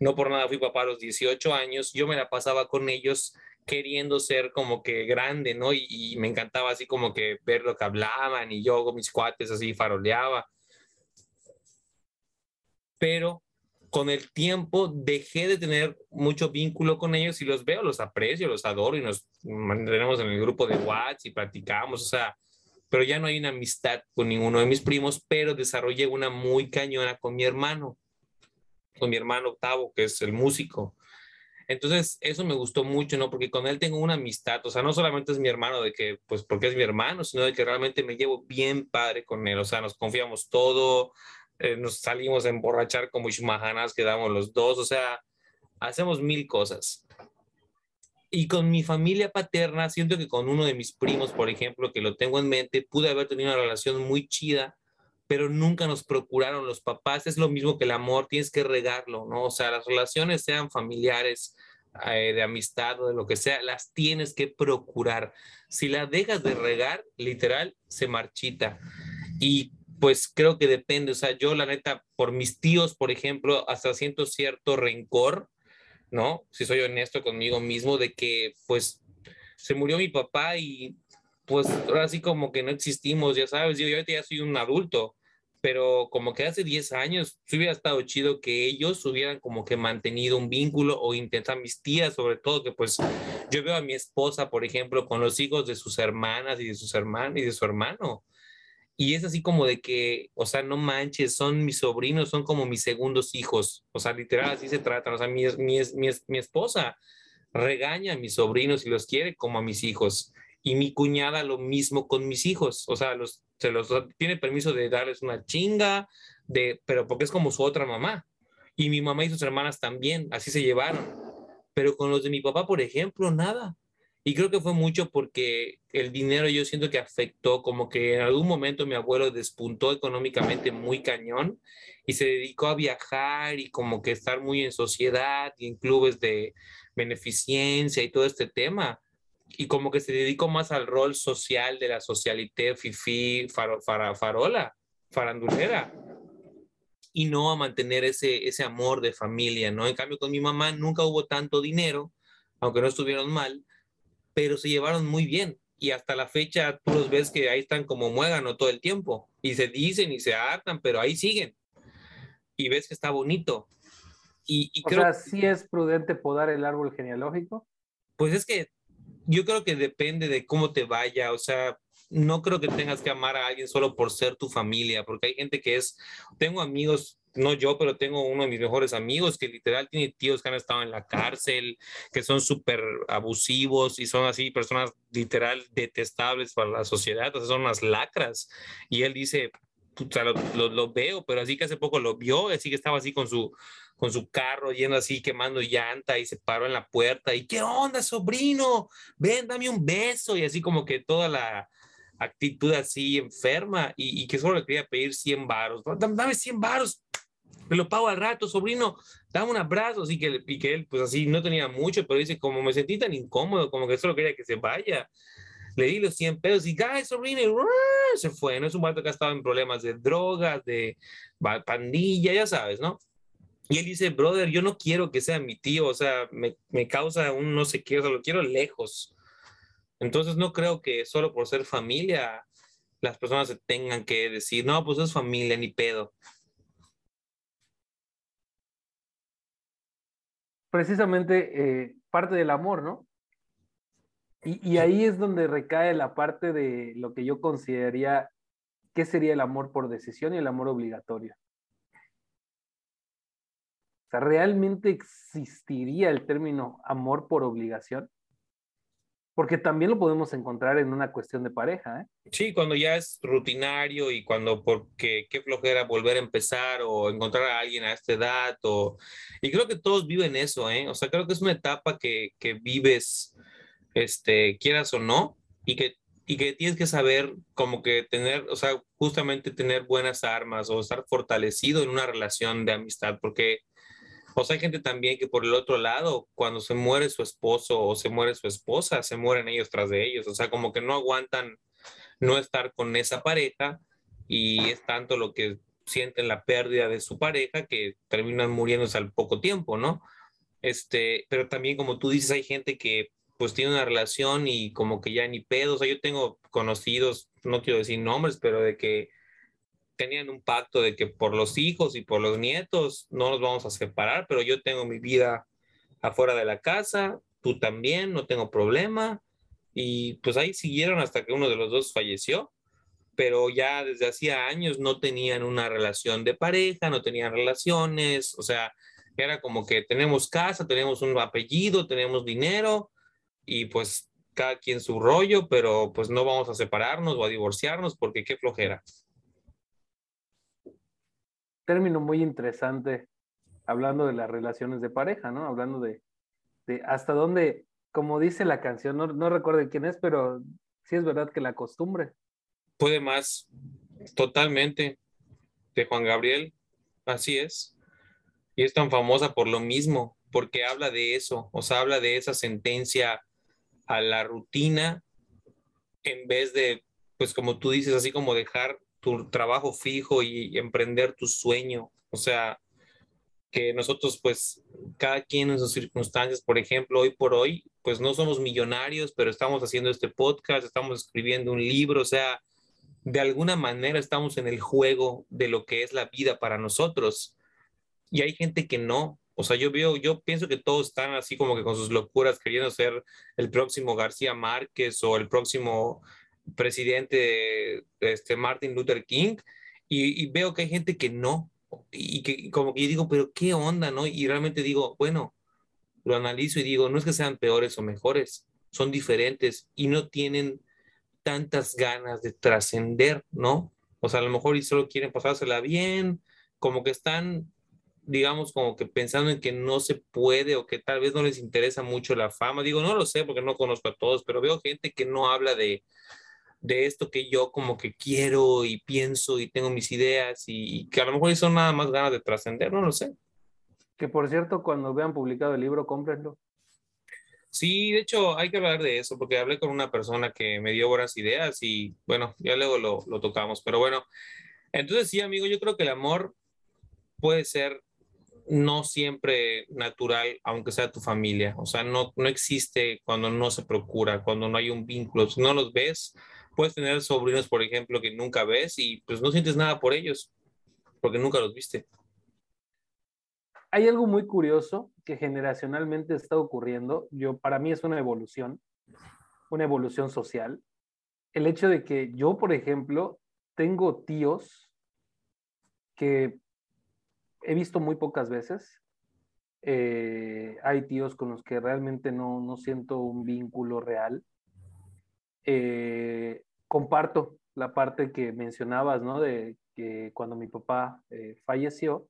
no por nada fui papá a los 18 años, yo me la pasaba con ellos queriendo ser como que grande, ¿no? Y, me encantaba así como que ver lo que hablaban y yo con mis cuates así faroleaba. Pero con el tiempo dejé de tener mucho vínculo con ellos y los veo, los aprecio, los adoro y nos mantenemos en el grupo de WhatsApp y platicamos, o sea, pero ya no hay una amistad con ninguno de mis primos, pero desarrollé una muy cañona con mi hermano, con mi hermano octavo, que es el músico. Entonces, eso me gustó mucho, ¿no? Porque con él tengo una amistad, o sea, no solamente es mi hermano de que, pues, porque es mi hermano, sino de que realmente me llevo bien padre con él, o sea, nos confiamos todo, eh, nos salimos a emborrachar como Ishmahanas, quedamos los dos, o sea, hacemos mil cosas. Y con mi familia paterna, siento que con uno de mis primos, por ejemplo, que lo tengo en mente, pude haber tenido una relación muy chida, pero nunca nos procuraron los papás. Es lo mismo que el amor, tienes que regarlo, ¿no? O sea, las relaciones sean familiares eh, de amistad o de lo que sea, las tienes que procurar. Si la dejas de regar, literal, se marchita. Y pues creo que depende, o sea, yo la neta, por mis tíos, por ejemplo, hasta siento cierto rencor, ¿no? Si soy honesto conmigo mismo, de que pues se murió mi papá y pues ahora sí como que no existimos, ya sabes, yo, yo ya soy un adulto, pero como que hace 10 años hubiera estado chido que ellos hubieran como que mantenido un vínculo o intentan mis tías, sobre todo que pues yo veo a mi esposa, por ejemplo, con los hijos de sus hermanas y de sus hermanos y de su hermano. Y es así como de que, o sea, no manches, son mis sobrinos, son como mis segundos hijos. O sea, literal, así se tratan. O sea, mi, mi, mi, mi esposa regaña a mis sobrinos y los quiere como a mis hijos. Y mi cuñada lo mismo con mis hijos. O sea, los se los tiene permiso de darles una chinga, de, pero porque es como su otra mamá. Y mi mamá y sus hermanas también, así se llevaron. Pero con los de mi papá, por ejemplo, nada. Y creo que fue mucho porque el dinero yo siento que afectó, como que en algún momento mi abuelo despuntó económicamente muy cañón y se dedicó a viajar y como que estar muy en sociedad y en clubes de beneficencia y todo este tema y como que se dedicó más al rol social de la socialité fifi farola, farandulera, y no a mantener ese, ese amor de familia, ¿no? En cambio, con mi mamá nunca hubo tanto dinero, aunque no estuvieron mal, pero se llevaron muy bien. Y hasta la fecha tú los ves que ahí están como muégano todo el tiempo. Y se dicen y se hartan, pero ahí siguen. Y ves que está bonito. Y, y o sea, ¿sí es prudente podar el árbol genealógico? Pues es que yo creo que depende de cómo te vaya, o sea, no creo que tengas que amar a alguien solo por ser tu familia, porque hay gente que es, tengo amigos, no yo, pero tengo uno de mis mejores amigos que literal tiene tíos que han estado en la cárcel, que son súper abusivos y son así personas literal detestables para la sociedad, o sea, son unas lacras. Y él dice, o sea, lo, veo, pero así que hace poco lo vio, así que estaba así con su, con su carro yendo así quemando llanta y se paró en la puerta y ¿qué onda, sobrino? Ven, dame un beso y así como que toda la actitud así enferma y, y que solo le quería pedir 100 varos. Dame, dame 100 varos, me lo pago al rato, sobrino, dame un abrazo, así que, y que él pues así no tenía mucho, pero dice, como me sentí tan incómodo, como que solo quería que se vaya le di los 100 pesos y, ¡ay, sobrino! Y se fue, ¿no? Es un vato que ha estado en problemas de drogas, de pandilla, ya sabes, ¿no? Y él dice, brother, yo no quiero que sea mi tío, o sea, me, me causa un no sé qué, o sea, lo quiero lejos. Entonces no creo que solo por ser familia las personas se tengan que decir, no, pues es familia, ni pedo. Precisamente eh, parte del amor, ¿no? Y, y, ahí es donde recae la parte de lo que yo consideraría qué sería el amor por decisión y el amor obligatorio. Sea, ¿realmente existiría el término amor por obligación? Porque también lo podemos encontrar en una cuestión de pareja. ¿eh? Sí, cuando ya es rutinario y cuando porque qué flojera volver a empezar o encontrar a alguien a esta edad. O... Y creo que todos viven eso, ¿eh? O sea, creo que es una etapa que, que vives este, quieras o no, y que, y que tienes que saber como que tener, o sea, justamente tener buenas armas o estar fortalecido en una relación de amistad, porque, o sea, hay gente también que por el otro lado, cuando se muere su esposo o se muere su esposa, se mueren ellos tras de ellos, o sea, como que no aguantan no estar con esa pareja y es tanto lo que sienten la pérdida de su pareja que terminan muriéndose al poco tiempo, ¿no? Este, pero también como tú dices, hay gente que pues tiene una relación y como que ya ni pedo, o sea, yo tengo conocidos, no quiero decir nombres, pero de que tenían un pacto de que por los hijos y por los nietos no nos vamos a separar, pero yo tengo mi vida afuera de la casa, tú también, no tengo problema. Y pues ahí siguieron hasta que uno de los dos falleció, pero ya desde hacía años no tenían una relación de pareja, no tenían relaciones, o sea, era como que tenemos casa, tenemos un apellido, tenemos dinero, y pues cada quien su rollo, pero pues no vamos a separarnos o a divorciarnos porque qué flojera. Término muy interesante hablando de las relaciones de pareja, ¿no? Hablando de, de hasta dónde, como dice la canción, no, no recuerdo quién es, pero sí es verdad que la costumbre. Puede más, totalmente, de Juan Gabriel, así es. Y es tan famosa por lo mismo, porque habla de eso, o sea, habla de esa sentencia a la rutina en vez de, pues como tú dices, así como dejar tu trabajo fijo y emprender tu sueño. O sea, que nosotros, pues, cada quien en sus circunstancias, por ejemplo, hoy por hoy, pues no somos millonarios, pero estamos haciendo este podcast, estamos escribiendo un libro, o sea, de alguna manera estamos en el juego de lo que es la vida para nosotros. Y hay gente que no. O sea, yo veo, yo pienso que todos están así como que con sus locuras queriendo ser el próximo García Márquez o el próximo presidente este Martin Luther King y, veo que hay gente que no y que como que yo digo, pero qué onda, ¿no? Y realmente digo, bueno, lo analizo y digo, no es que sean peores o mejores, son diferentes y no tienen tantas ganas de trascender, ¿no? O sea, a lo mejor y solo quieren pasársela bien, como que están, digamos, como que pensando en que no se puede o que tal vez no les interesa mucho la fama. Digo, no lo sé porque no conozco a todos, pero veo gente que no habla de, de esto que yo como que quiero y pienso y tengo mis ideas y, que a lo mejor son nada más ganas de trascender, no lo sé. Que por cierto, cuando vean publicado el libro, cómprenlo. Sí, de hecho hay que hablar de eso porque hablé con una persona que me dio buenas ideas y bueno, ya luego lo, lo tocamos, pero bueno, entonces sí, amigo, yo creo que el amor puede ser no siempre natural, aunque sea tu familia. O sea, no, no existe cuando no se procura, cuando no hay un vínculo. Si no los ves, puedes tener sobrinos, por ejemplo, que nunca ves y pues no sientes nada por ellos, porque nunca los viste hay algo muy curioso que generacionalmente está ocurriendo. Yo, para mí es una evolución, una evolución social. El hecho de que yo, por ejemplo, tengo tíos que he visto muy pocas veces. Eh, hay tíos con los que realmente no, no siento un vínculo real. Eh, comparto la parte que mencionabas, ¿no? De que cuando mi papá eh, falleció,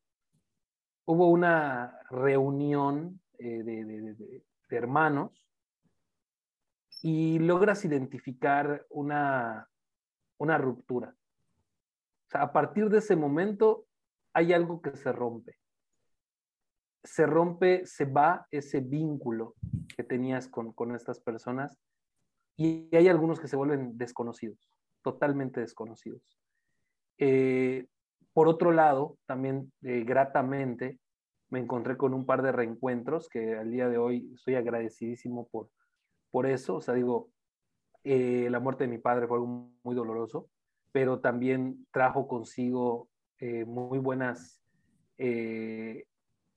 hubo una reunión eh, de, hermanos y logras identificar una, una ruptura. O sea, a partir de ese momento hay algo que se rompe. Se rompe, se va ese vínculo que tenías con, con estas personas y hay algunos que se vuelven desconocidos, totalmente desconocidos. Eh, por otro lado, también eh, gratamente me encontré con un par de reencuentros que al día de hoy estoy agradecidísimo por, por eso. O sea, digo, eh, la muerte de mi padre fue algo muy doloroso, pero también trajo consigo muy buenas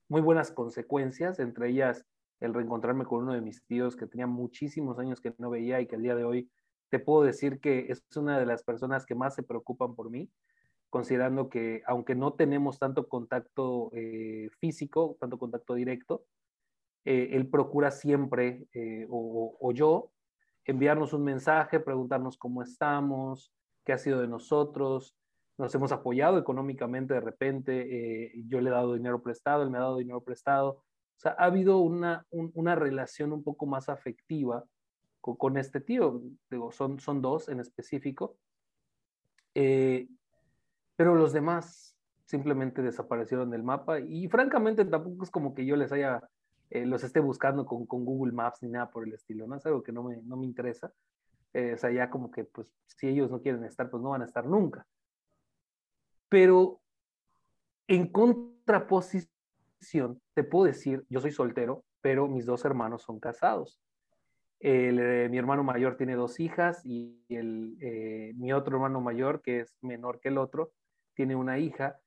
muy buenas consecuencias, entre ellas el reencontrarme con uno de mis tíos que tenía muchísimos años que no veía y que al día de hoy te puedo decir que es una de las personas que más se preocupan por mí considerando que aunque no tenemos tanto contacto eh, físico, tanto contacto directo, eh, él procura siempre, eh, o, yo, enviarnos un mensaje, preguntarnos cómo estamos, qué ha sido de nosotros, nos hemos apoyado económicamente de repente, yo le he dado dinero prestado, él me ha dado dinero prestado, o sea, ha habido una, una relación un poco más afectiva con, este tío, digo, son, son dos en específico. Eh, pero los demás simplemente desaparecieron del mapa y francamente tampoco es como que yo les haya, eh, los esté buscando con, con, Google Maps ni nada por el estilo, ¿no? Es algo que no me, no me interesa. Eh, o sea, ya como que, pues, si ellos no quieren estar, pues no van a estar nunca. Pero en contraposición, te puedo decir, yo soy soltero, pero mis dos hermanos son casados. Eh, mi hermano mayor tiene dos hijas y el, mi otro hermano mayor, que es menor que el otro, tiene una hija,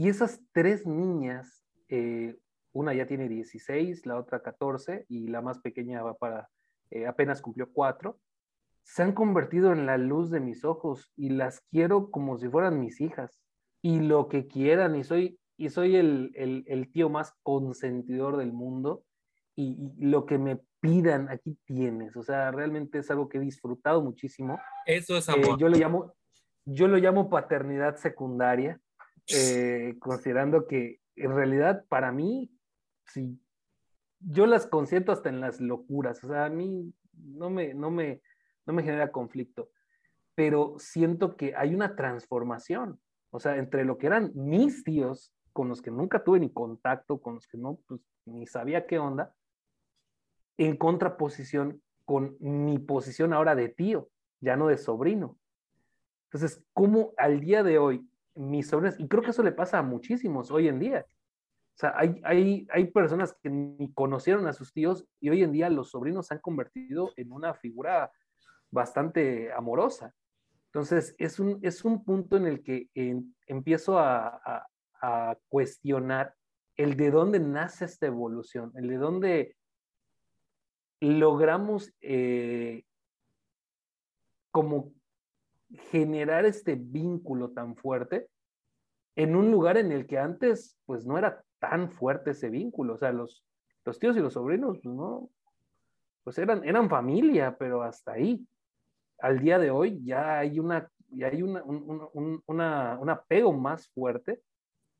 y esas tres niñas, eh, una ya tiene 16, la otra 14, y la más pequeña va para, eh, apenas cumplió 4, se han convertido en la luz de mis ojos y las quiero como si fueran mis hijas, y lo que quieran, y soy, y soy el, el, tío más consentidor del mundo, y, lo que me pidan, aquí tienes. O sea, realmente es algo que he disfrutado muchísimo. Eso es amor. Eh, yo le llamo, yo lo llamo paternidad secundaria, eh, considerando que en realidad para mí, sí, yo las consiento hasta en las locuras, o sea, a mí no me, no me, no me genera conflicto, pero siento que hay una transformación, o sea, entre lo que eran mis tíos, con los que nunca tuve ni contacto, con los que no, pues ni sabía qué onda, en contraposición con mi posición ahora de tío, ya no de sobrino. Entonces, ¿cómo al día de hoy mis sobrinos, y creo que eso le pasa a muchísimos hoy en día, o sea, hay, hay, hay personas que ni conocieron a sus tíos y hoy en día los sobrinos se han convertido en una figura bastante amorosa. Entonces, es un, es un punto en el que empiezo a, a, cuestionar el de dónde nace esta evolución, el de dónde logramos eh, como generar este vínculo tan fuerte en un lugar en el que antes pues no era tan fuerte ese vínculo, o sea, los, los tíos y los sobrinos, pues no, pues eran, eran familia, pero hasta ahí. Al día de hoy ya hay una, ya hay una, un, una, un apego más fuerte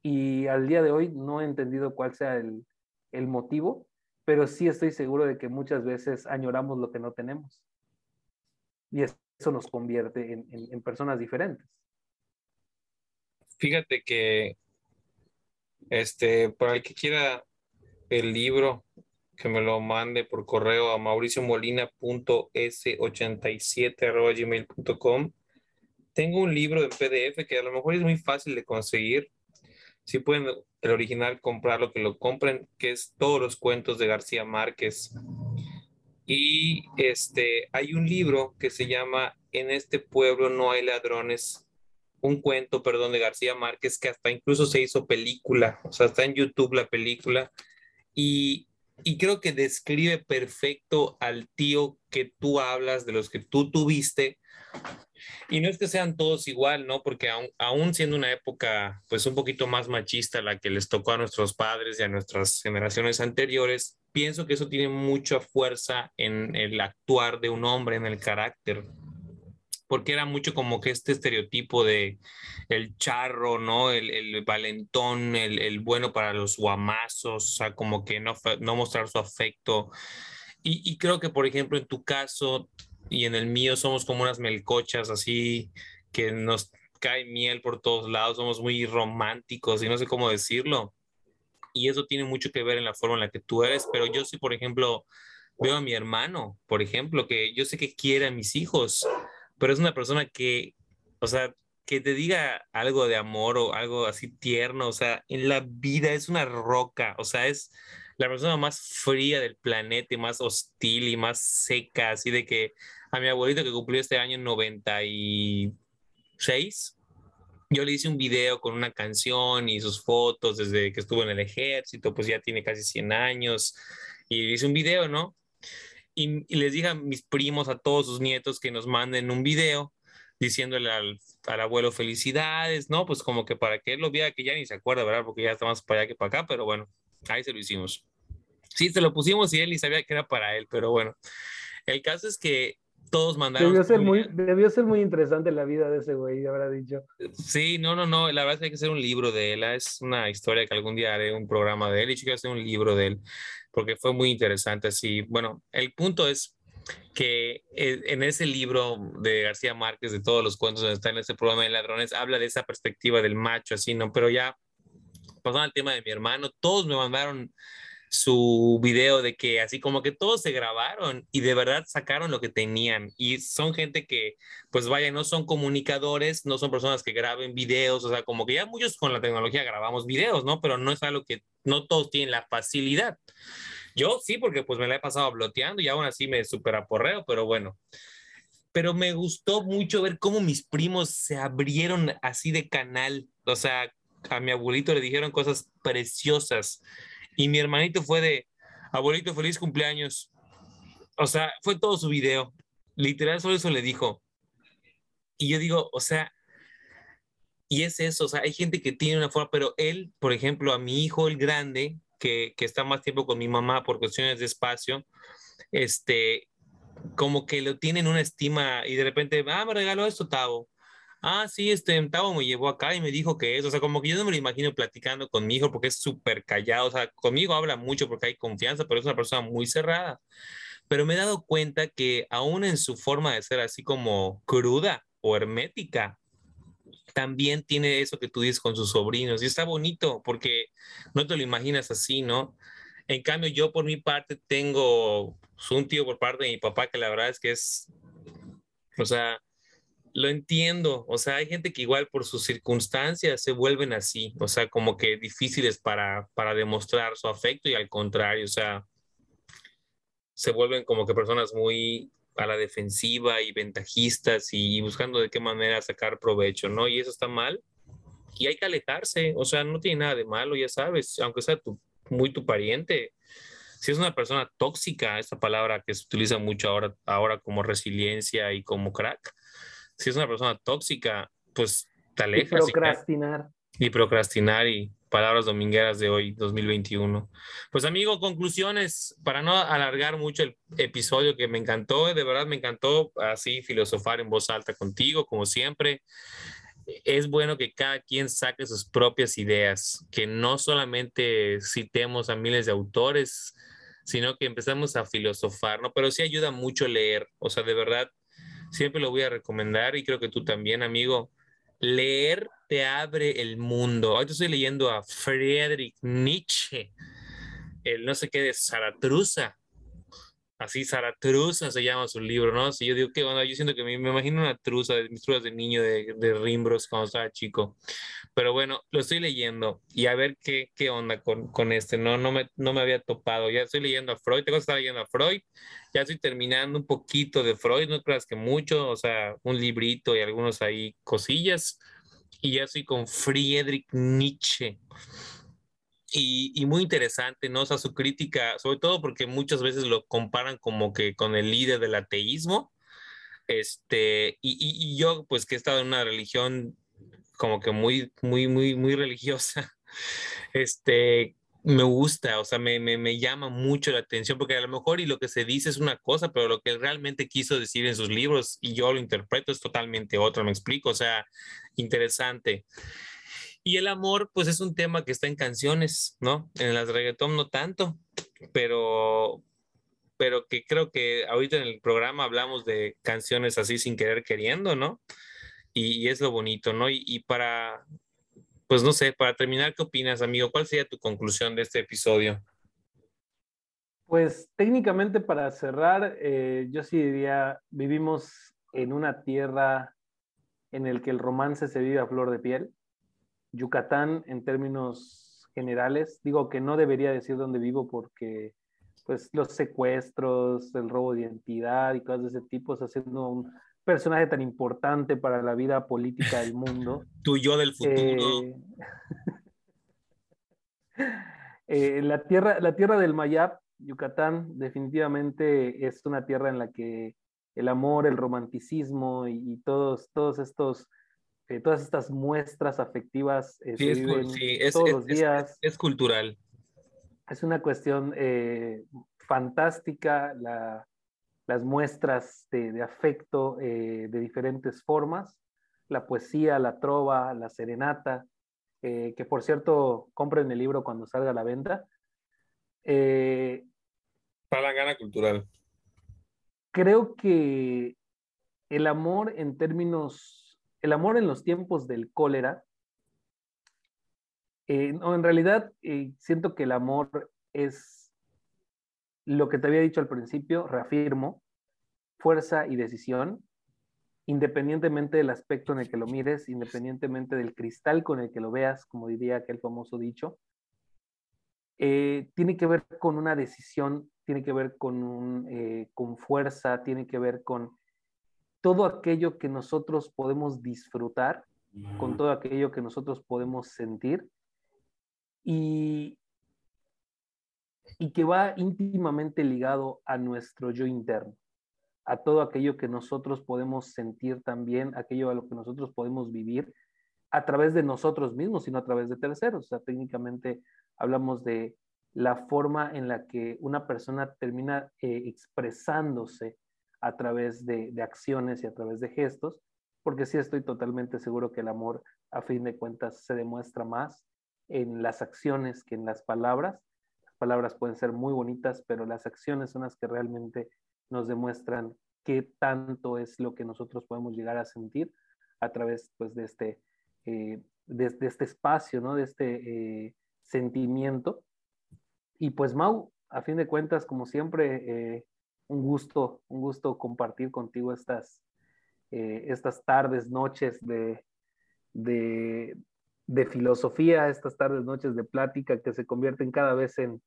y al día de hoy no he entendido cuál sea el, el motivo, pero sí estoy seguro de que muchas veces añoramos lo que no tenemos. Y eso nos convierte en, en, en personas diferentes. Fíjate que, este, para el que quiera el libro, que me lo mande por correo a mauriciomolina.s87.gmail.com. Tengo un libro en PDF que a lo mejor es muy fácil de conseguir. Si pueden el original comprarlo, que lo compren, que es Todos los cuentos de García Márquez. Y este, hay un libro que se llama En este pueblo no hay ladrones. Un cuento, perdón, de García Márquez que hasta incluso se hizo película. O sea, está en YouTube la película. Y, y creo que describe perfecto al tío que tú hablas, de los que tú tuviste. Y no es que sean todos igual, ¿no? Porque aún, siendo una época pues un poquito más machista la que les tocó a nuestros padres y a nuestras generaciones anteriores, pienso que eso tiene mucha fuerza en el actuar de un hombre, en el carácter, porque era mucho como que este estereotipo de el charro, ¿no? El, el valentón, el, el, bueno para los guamazos, o sea, como que no, no mostrar su afecto. Y, y, creo que, por ejemplo, en tu caso y en el mío somos como unas melcochas así que nos cae miel por todos lados, somos muy románticos y no sé cómo decirlo y eso tiene mucho que ver en la forma en la que tú eres, pero yo sí, por ejemplo, veo a mi hermano, por ejemplo, que yo sé que quiere a mis hijos, pero es una persona que, o sea, que te diga algo de amor o algo así tierno, o sea, en la vida es una roca, o sea, es la persona más fría del planeta y más hostil y más seca, así de que a mi abuelito que cumplió este año 96, yo le hice un video con una canción y sus fotos desde que estuvo en el ejército, pues ya tiene casi 100 años, y hice un video, ¿no? Y, y, les dije a mis primos, a todos sus nietos, que nos manden un video diciéndole al, al, abuelo felicidades, ¿no? Pues como que para que él lo viera, que ya ni se acuerda, ¿verdad? Porque ya está más para allá que para acá, pero bueno, ahí se lo hicimos. Sí, se lo pusimos y él ni sabía que era para él, pero bueno. El caso es que todos mandaron. Debió ser, muy, debió ser muy interesante la vida de ese güey, habrá dicho. Sí, no, no, no, la verdad es que hay que hacer un libro de él. Es una historia que algún día haré un programa de él y quiero hacer un libro de él porque fue muy interesante. Así, bueno, el punto es que eh, en ese libro de García Márquez, de todos los cuentos donde está en ese programa de ladrones, habla de esa perspectiva del macho, así, ¿no? Pero ya pasando al tema de mi hermano, todos me mandaron su video de que así como que todos se grabaron y de verdad sacaron lo que tenían y son gente que pues vaya, no son comunicadores, no son personas que graben videos, o sea, como que ya muchos con la tecnología grabamos videos, ¿no? Pero no es algo que no todos tienen la facilidad. Yo sí, porque pues me la he pasado bloteando y aún así me super aporreo, pero bueno. Pero me gustó mucho ver cómo mis primos se abrieron así de canal, o sea, a mi abuelito le dijeron cosas preciosas y mi hermanito fue de, abuelito, feliz cumpleaños. O sea, fue todo su video. Literal, solo eso le dijo. Y yo digo, o sea, y es eso, o sea, hay gente que tiene una forma, pero él, por ejemplo, a mi hijo, el grande, que, que está más tiempo con mi mamá por cuestiones de espacio, este, como que lo tiene en una estima y de repente, ah, me regaló esto, Tavo ah, sí, este, Tavo me llevó acá y me dijo que es, o sea, como que yo no me lo imagino platicando con mi hijo porque es súper callado, o sea, conmigo habla mucho porque hay confianza, pero es una persona muy cerrada. Pero me he dado cuenta que aún en su forma de ser así como cruda o hermética, también tiene eso que tú dices con sus sobrinos y está bonito porque no te lo imaginas así, ¿no? En cambio, yo por mi parte tengo un tío por parte de mi papá que la verdad es que es, o sea, lo entiendo. O sea, hay gente que igual por sus circunstancias se vuelven así, o sea, como que difíciles para, para demostrar su afecto y al contrario, o sea, se vuelven como que personas muy a la defensiva y ventajistas y buscando de qué manera sacar provecho, ¿no? Y eso está mal y hay que alejarse, o sea, no tiene nada de malo, ya sabes, aunque sea tu, muy tu pariente. Si es una persona tóxica, esta palabra que se utiliza mucho ahora, ahora como resiliencia y como crack, si es una persona tóxica, pues te alejas. Y procrastinar. Y, procrastinar y palabras domingueras de hoy, 2021. Pues amigo, conclusiones, para no alargar mucho el episodio que me encantó, de verdad me encantó así filosofar en voz alta contigo, como siempre. Es bueno que cada quien saque sus propias ideas, que no solamente citemos a miles de autores, sino que empezamos a filosofar, ¿no? Pero sí ayuda mucho leer, o sea, de verdad, siempre lo voy a recomendar y creo que tú también, amigo. Leer te abre el mundo. Ahorita estoy leyendo a Friedrich Nietzsche, el no sé qué de Zaratruza. Así, Zaratruza se llama su libro, ¿no? Si yo digo, ¿qué onda? Yo siento que me, imagino una truza de mis truzas de niño de, de Rimbros cuando estaba chico. Pero bueno, lo estoy leyendo y a ver qué, qué onda con, con este. No, no, me, no me había topado. Ya estoy leyendo a Freud, tengo que estar leyendo a Freud ya estoy terminando un poquito de Freud, no creas que mucho, o sea, un librito y algunos ahí cosillas, y ya estoy con Friedrich Nietzsche. Y, y, muy interesante, ¿no? O sea, su crítica, sobre todo porque muchas veces lo comparan como que con el líder del ateísmo. Este, y, y, y yo, pues que he estado en una religión como que muy, muy, muy, muy religiosa, este, me gusta, o sea, me, me, me, llama mucho la atención, porque a lo mejor y lo que se dice es una cosa, pero lo que realmente quiso decir en sus libros y yo lo interpreto es totalmente otro, me explico, o sea, interesante. Y el amor, pues es un tema que está en canciones, ¿no? En las reggaetón no tanto, pero, pero que creo que ahorita en el programa hablamos de canciones así sin querer queriendo, ¿no? Y, es lo bonito, ¿no? Y, y para, pues no sé, para terminar, ¿qué opinas, amigo? ¿Cuál sería tu conclusión de este episodio? Pues técnicamente para cerrar, eh, yo sí diría, vivimos en una tierra en el que el romance se vive a flor de piel. Yucatán, en términos generales, digo que no debería decir dónde vivo porque pues los secuestros, el robo de identidad y cosas de ese tipo, está haciendo un personaje tan importante para la vida política del mundo. tu yo del futuro. Eh, eh, la, tierra, la tierra del Mayab, Yucatán, definitivamente es una tierra en la que el amor, el romanticismo y, todos, todos estos, eh, todas estas muestras afectivas sí, es, todos los días. Es, cultural. Es una cuestión fantástica. La, las muestras de, afecto eh, de diferentes formas, la poesía, la trova, la serenata, eh, que por cierto, compren el libro cuando salga a la venta. Eh, Para la gana cultural. Creo que el amor en términos, el amor en los tiempos del cólera, no, en realidad siento que el amor es lo que te había dicho al principio, reafirmo, fuerza y decisión, independientemente del aspecto en el que lo mires, independientemente del cristal con el que lo veas, como diría aquel famoso dicho, eh, tiene que ver con una decisión, tiene que ver con, un, eh, con fuerza, tiene que ver con todo aquello que nosotros podemos disfrutar, con todo aquello que nosotros podemos sentir. Y, y que va íntimamente ligado a nuestro yo interno, a todo aquello que nosotros podemos sentir también, aquello a lo que nosotros podemos vivir a través de nosotros mismos, sino a través de terceros. O sea, técnicamente hablamos de la forma en la que una persona termina eh, expresándose a través de, acciones y a través de gestos, porque sí estoy totalmente seguro que el amor, a fin de cuentas, se demuestra más en las acciones que en las palabras, palabras pueden ser muy bonitas, pero las acciones son las que realmente nos demuestran qué tanto es lo que nosotros podemos llegar a sentir a través pues, de, este, eh, de, este espacio, ¿no? de este eh, sentimiento. y pues Mau, a fin de cuentas, como siempre, eh, un gusto, un gusto compartir contigo estas, eh, estas tardes, noches de, de, de, filosofía, estas tardes, noches de plática que se convierten cada vez en,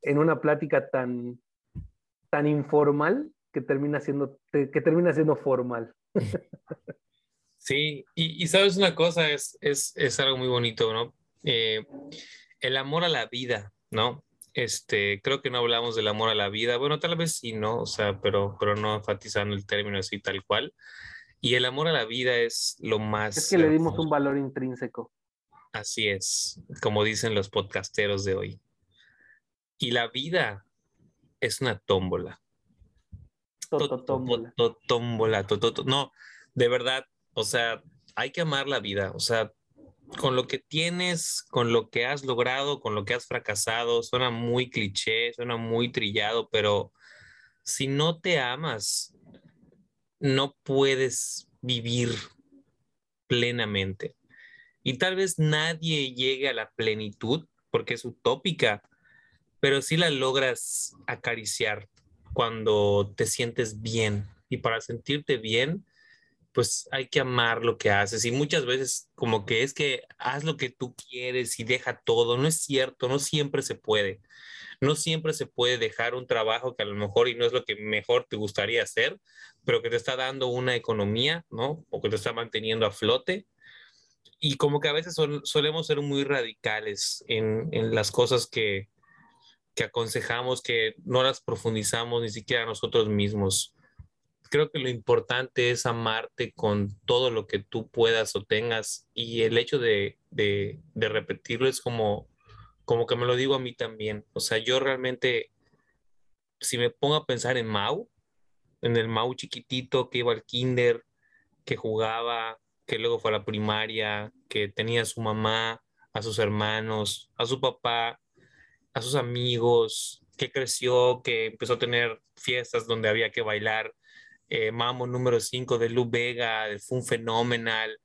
en una plática tan, tan informal que termina siendo, que termina siendo formal. Sí, y, sabes una cosa, es, es, es, algo muy bonito, ¿no? Eh, el amor a la vida, ¿no? Este, creo que no hablamos del amor a la vida, bueno, tal vez sí, ¿no? O sea, pero, pero no enfatizando el término así tal cual. Y el amor a la vida es lo más... Es que le dimos un valor intrínseco. Así es, como dicen los podcasteros de hoy. Y la vida es una tómbola. Tómbola. Tómbola, no, de verdad, o sea, hay que amar la vida, o sea, con lo que tienes, con lo que has logrado, con lo que has fracasado, suena muy cliché, suena muy trillado, pero si no te amas, no puedes vivir plenamente. Y tal vez nadie llegue a la plenitud porque es utópica, pero sí la logras acariciar cuando te sientes bien. Y para sentirte bien, pues hay que amar lo que haces. Y muchas veces como que es que haz lo que tú quieres y deja todo. No es cierto, no siempre se puede. No siempre se puede dejar un trabajo que a lo mejor y no es lo que mejor te gustaría hacer, pero que te está dando una economía, ¿no? O que te está manteniendo a flote. Y como que a veces solemos ser muy radicales en, en las cosas que, que aconsejamos, que no las profundizamos ni siquiera nosotros mismos creo que lo importante es amarte con todo lo que tú puedas o tengas y el hecho de, de, repetirlo es como, como que me lo digo a mí también. O sea, yo realmente, si me pongo a pensar en Mau, en el Mau chiquitito que iba al kinder, que jugaba, que luego fue a la primaria, que tenía a su mamá, a sus hermanos, a su papá, a sus amigos, que creció, que empezó a tener fiestas donde había que bailar eh, Mamo número 5 de Lu Vega, fue un fenomenal.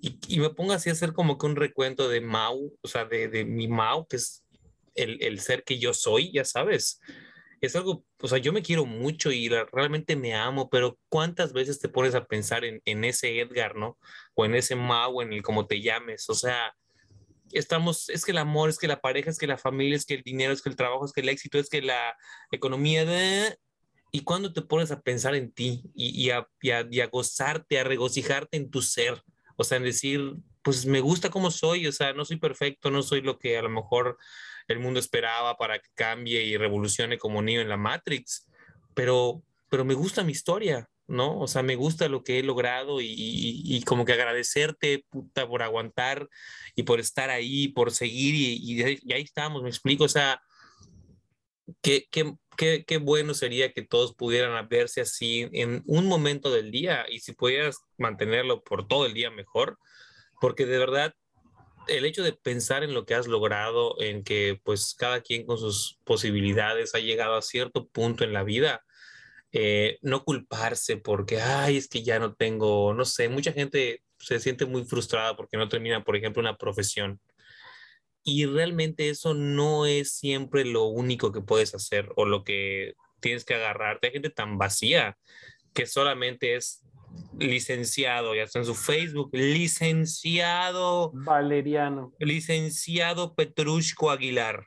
Y, me pongo así a hacer como que un recuento de Mau, o sea, de, de mi Mau, que es el, ser que yo soy, ya sabes. Es algo, o sea, yo me quiero mucho y realmente me amo, pero ¿cuántas veces te pones a pensar en, en ese Edgar, ¿no? O en ese Mau, en el como te llames, o sea, estamos, es que el amor, es que la pareja, es que la familia, es que el dinero, es que el trabajo, es que el éxito, es que la economía, de, y cuando te pones a pensar en ti y, a, gozarte, a regocijarte en tu ser, o sea, en decir, pues me gusta como soy, o sea, no soy perfecto, no soy lo que a lo mejor el mundo esperaba para que cambie y revolucione como niño en la Matrix, pero, pero me gusta mi historia, ¿no? O sea, me gusta lo que he logrado y, y, como que agradecerte, por aguantar y por estar ahí, por seguir y, y ahí estamos, me explico, o sea, qué, qué, qué, qué, bueno sería que todos pudieran verse así en un momento del día y si pudieras mantenerlo por todo el día mejor, porque de verdad el hecho de pensar en lo que has logrado, en que pues cada quien con sus posibilidades ha llegado a cierto punto en la vida, eh, no culparse porque, ay, es que ya no tengo, no sé, mucha gente se siente muy frustrada porque no termina, por ejemplo, una profesión y realmente eso no es siempre lo único que puedes hacer o lo que tienes que agarrarte. Hay gente tan vacía que solamente es licenciado, ya está en su Facebook, licenciado Valeriano, licenciado Petrushko Aguilar,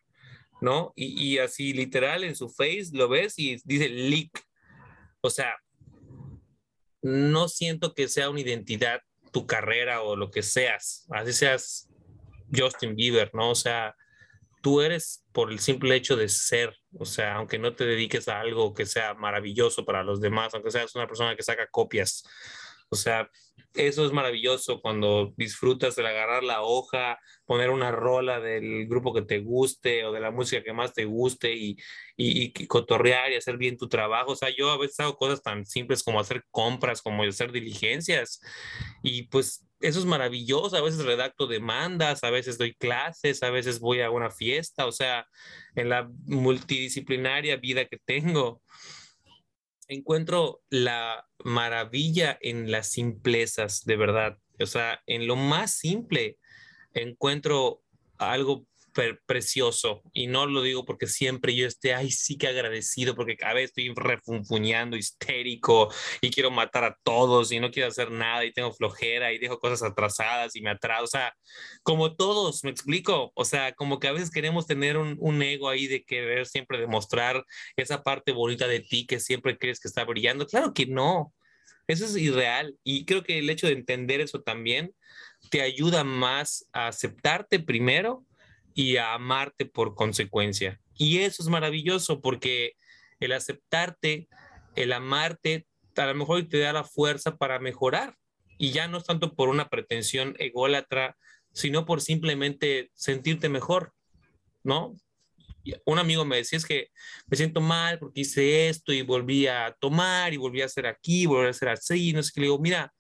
¿no? Y, y así literal en su face lo ves y dice leak. O sea, no siento que sea una identidad tu carrera o lo que seas, así seas Justin Bieber, ¿no? O sea, tú eres por el simple hecho de ser, o sea, aunque no te dediques a algo que sea maravilloso para los demás, aunque seas una persona que saca copias, o sea, eso es maravilloso cuando disfrutas de agarrar la hoja, poner una rola del grupo que te guste o de la música que más te guste y, y, y, cotorrear y hacer bien tu trabajo. O sea, yo a veces hago cosas tan simples como hacer compras, como hacer diligencias y pues eso es maravilloso. A veces redacto demandas, a veces doy clases, a veces voy a una fiesta, o sea, en la multidisciplinaria vida que tengo, encuentro la maravilla en las simplezas, de verdad. O sea, en lo más simple encuentro algo precioso. Y no lo digo porque siempre yo esté, ay, sí que agradecido, porque cada vez estoy refunfuñando, histérico y quiero matar a todos y no quiero hacer nada y tengo flojera y dejo cosas atrasadas y me atraso. O sea, como todos, me explico. O sea, como que a veces queremos tener un, un ego ahí de querer siempre demostrar esa parte bonita de ti que siempre crees que está brillando. Claro que no. Eso es irreal. Y creo que el hecho de entender eso también te ayuda más a aceptarte primero y a amarte por consecuencia. Y eso es maravilloso porque el aceptarte, el amarte, a lo mejor te da la fuerza para mejorar. Y ya no es tanto por una pretensión ególatra, sino por simplemente sentirte mejor, ¿no? Un amigo me decía, es que me siento mal porque hice esto y volví a tomar y volví a hacer aquí, volví a hacer así, y no sé qué. Le digo, mira,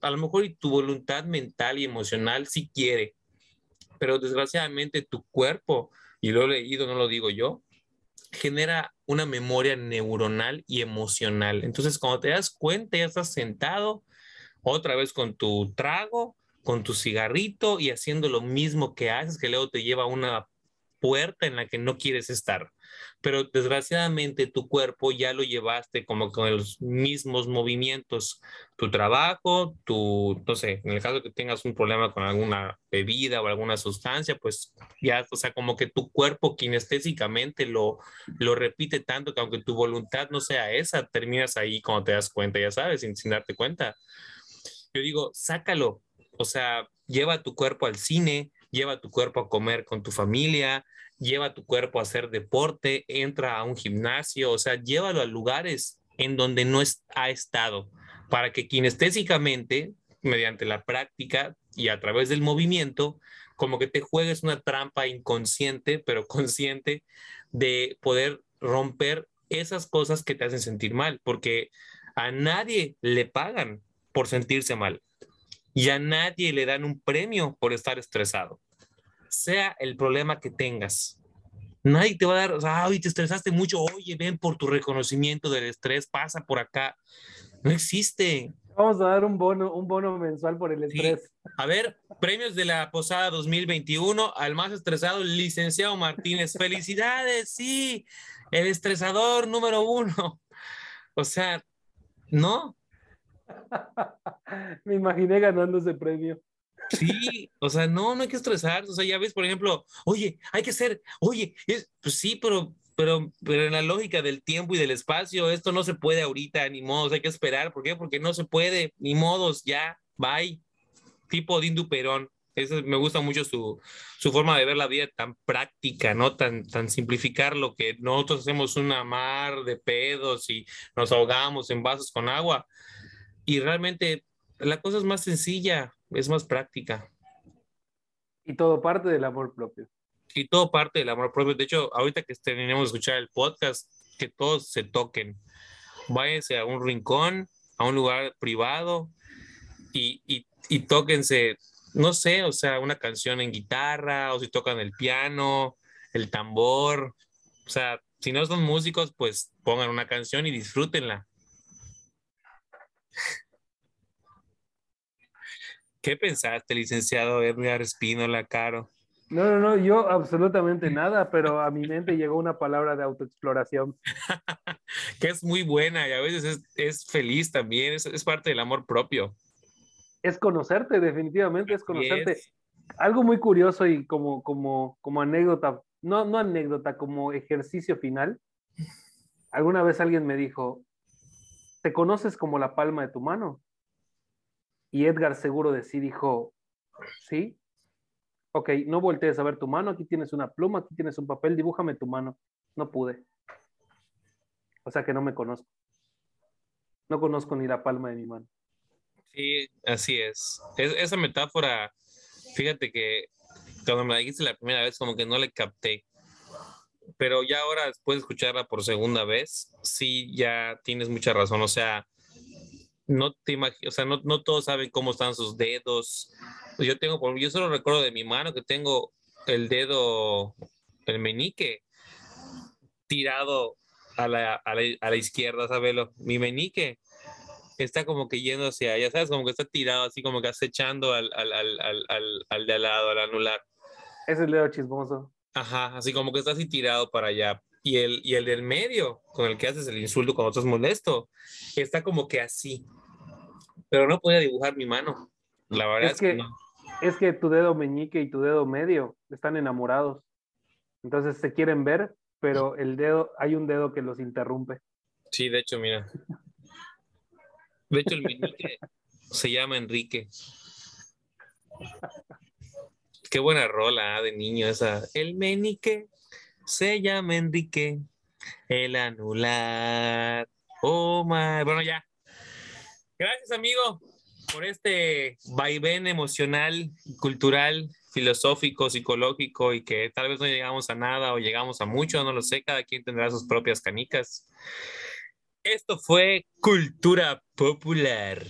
a lo mejor tu voluntad mental y emocional sí quiere, pero desgraciadamente tu cuerpo, y lo he leído, no lo digo yo, genera una memoria neuronal y emocional. Entonces, cuando te das cuenta, ya estás sentado otra vez con tu trago, con tu cigarrito y haciendo lo mismo que haces, que luego te lleva a una puerta en la que no quieres estar pero desgraciadamente tu cuerpo ya lo llevaste como con los mismos movimientos, tu trabajo, tu, no sé, en el caso que tengas un problema con alguna bebida o alguna sustancia, pues ya, o sea, como que tu cuerpo kinestésicamente lo, lo repite tanto que aunque tu voluntad no sea esa, terminas ahí cuando te das cuenta, ya sabes, sin, sin darte cuenta. Yo digo, sácalo, o sea, lleva tu cuerpo al cine, lleva tu cuerpo a comer con tu familia, lleva tu cuerpo a hacer deporte, entra a un gimnasio, o sea, llévalo a lugares en donde no ha estado, para que kinestésicamente, mediante la práctica y a través del movimiento, como que te juegues una trampa inconsciente, pero consciente, de poder romper esas cosas que te hacen sentir mal, porque a nadie le pagan por sentirse mal y a nadie le dan un premio por estar estresado sea el problema que tengas. Nadie te va a dar, sea, te estresaste mucho, oye, ven por tu reconocimiento del estrés, pasa por acá. No existe. Vamos a dar un bono, un bono mensual por el estrés. A ver, premios de la posada 2021 al más estresado, licenciado Martínez. Felicidades, sí, el estresador número uno. O sea, no. Me imaginé ganando ese premio. Sí, o sea, no, no hay que estresarse. O sea, ya ves, por ejemplo, oye, hay que ser, oye, es, pues sí, pero, pero, pero en la lógica del tiempo y del espacio, esto no se puede ahorita, ni modos, hay que esperar. ¿Por qué? Porque no se puede, ni modos, ya, bye. Tipo Dindu Perón. Eso, me gusta mucho su, su, forma de ver la vida tan práctica, ¿no? Tan, tan simplificar lo que nosotros hacemos una mar de pedos y nos ahogamos en vasos con agua. Y realmente la cosa es más sencilla es más práctica. Y todo parte del amor propio. Y todo parte del amor propio. De hecho, ahorita que terminemos de escuchar el podcast, que todos se toquen. Váyanse a un rincón, a un lugar privado y, y, y tóquense, no sé, o sea, una canción en guitarra o si tocan el piano, el tambor. O sea, si no son músicos, pues pongan una canción y disfrútenla. ¿Qué pensaste, licenciado Edgar Espínola Caro? No, no, no, yo absolutamente nada, pero a mi mente llegó una palabra de autoexploración. que es muy buena y a veces es, feliz también, es, parte del amor propio. Es conocerte, definitivamente es conocerte. Algo muy curioso y como, como, como anécdota, no, no anécdota, como ejercicio final. Alguna vez alguien me dijo, ¿te conoces como la palma de tu mano? Y Edgar seguro de sí dijo, sí, ok, no voltees a ver tu mano, aquí tienes una pluma, aquí tienes un papel, dibújame tu mano. No pude. O sea que no me conozco. No conozco ni la palma de mi mano. Sí, así es. esa metáfora, fíjate que cuando me la dijiste la primera vez, como que no le capté. Pero ya ahora, después de escucharla por segunda vez, sí, ya tienes mucha razón. O sea, no te imaginas, o sea, no, no, todos saben cómo están sus dedos. Yo tengo, yo solo recuerdo de mi mano que tengo el dedo, el meñique, tirado a la, a la, a la izquierda, ¿sabelo? Mi meñique está como que yendo hacia allá, ¿sabes? Como que está tirado así, como que acechando al, al, al, al, al de al lado, al anular. Es el dedo chismoso. Ajá, así como que está así tirado para allá. Y el, y el del medio, con el que haces el insulto cuando estás molesto, está como que así. Pero no podía dibujar mi mano. La verdad es, que, no. Es que tu dedo meñique y tu dedo medio están enamorados. Entonces se quieren ver, pero el dedo, hay un dedo que los interrumpe. Sí, de hecho, mira. De hecho, el meñique se llama Enrique. Qué buena rola ¿eh? de niño esa. El menique se llama Enrique. El anular. Oh my. Bueno, ya. Gracias, amigo, por este vaivén emocional, cultural, filosófico, psicológico y que tal vez no llegamos a nada o llegamos a mucho, no lo sé, cada quien tendrá sus propias canicas. Esto fue Cultura Popular.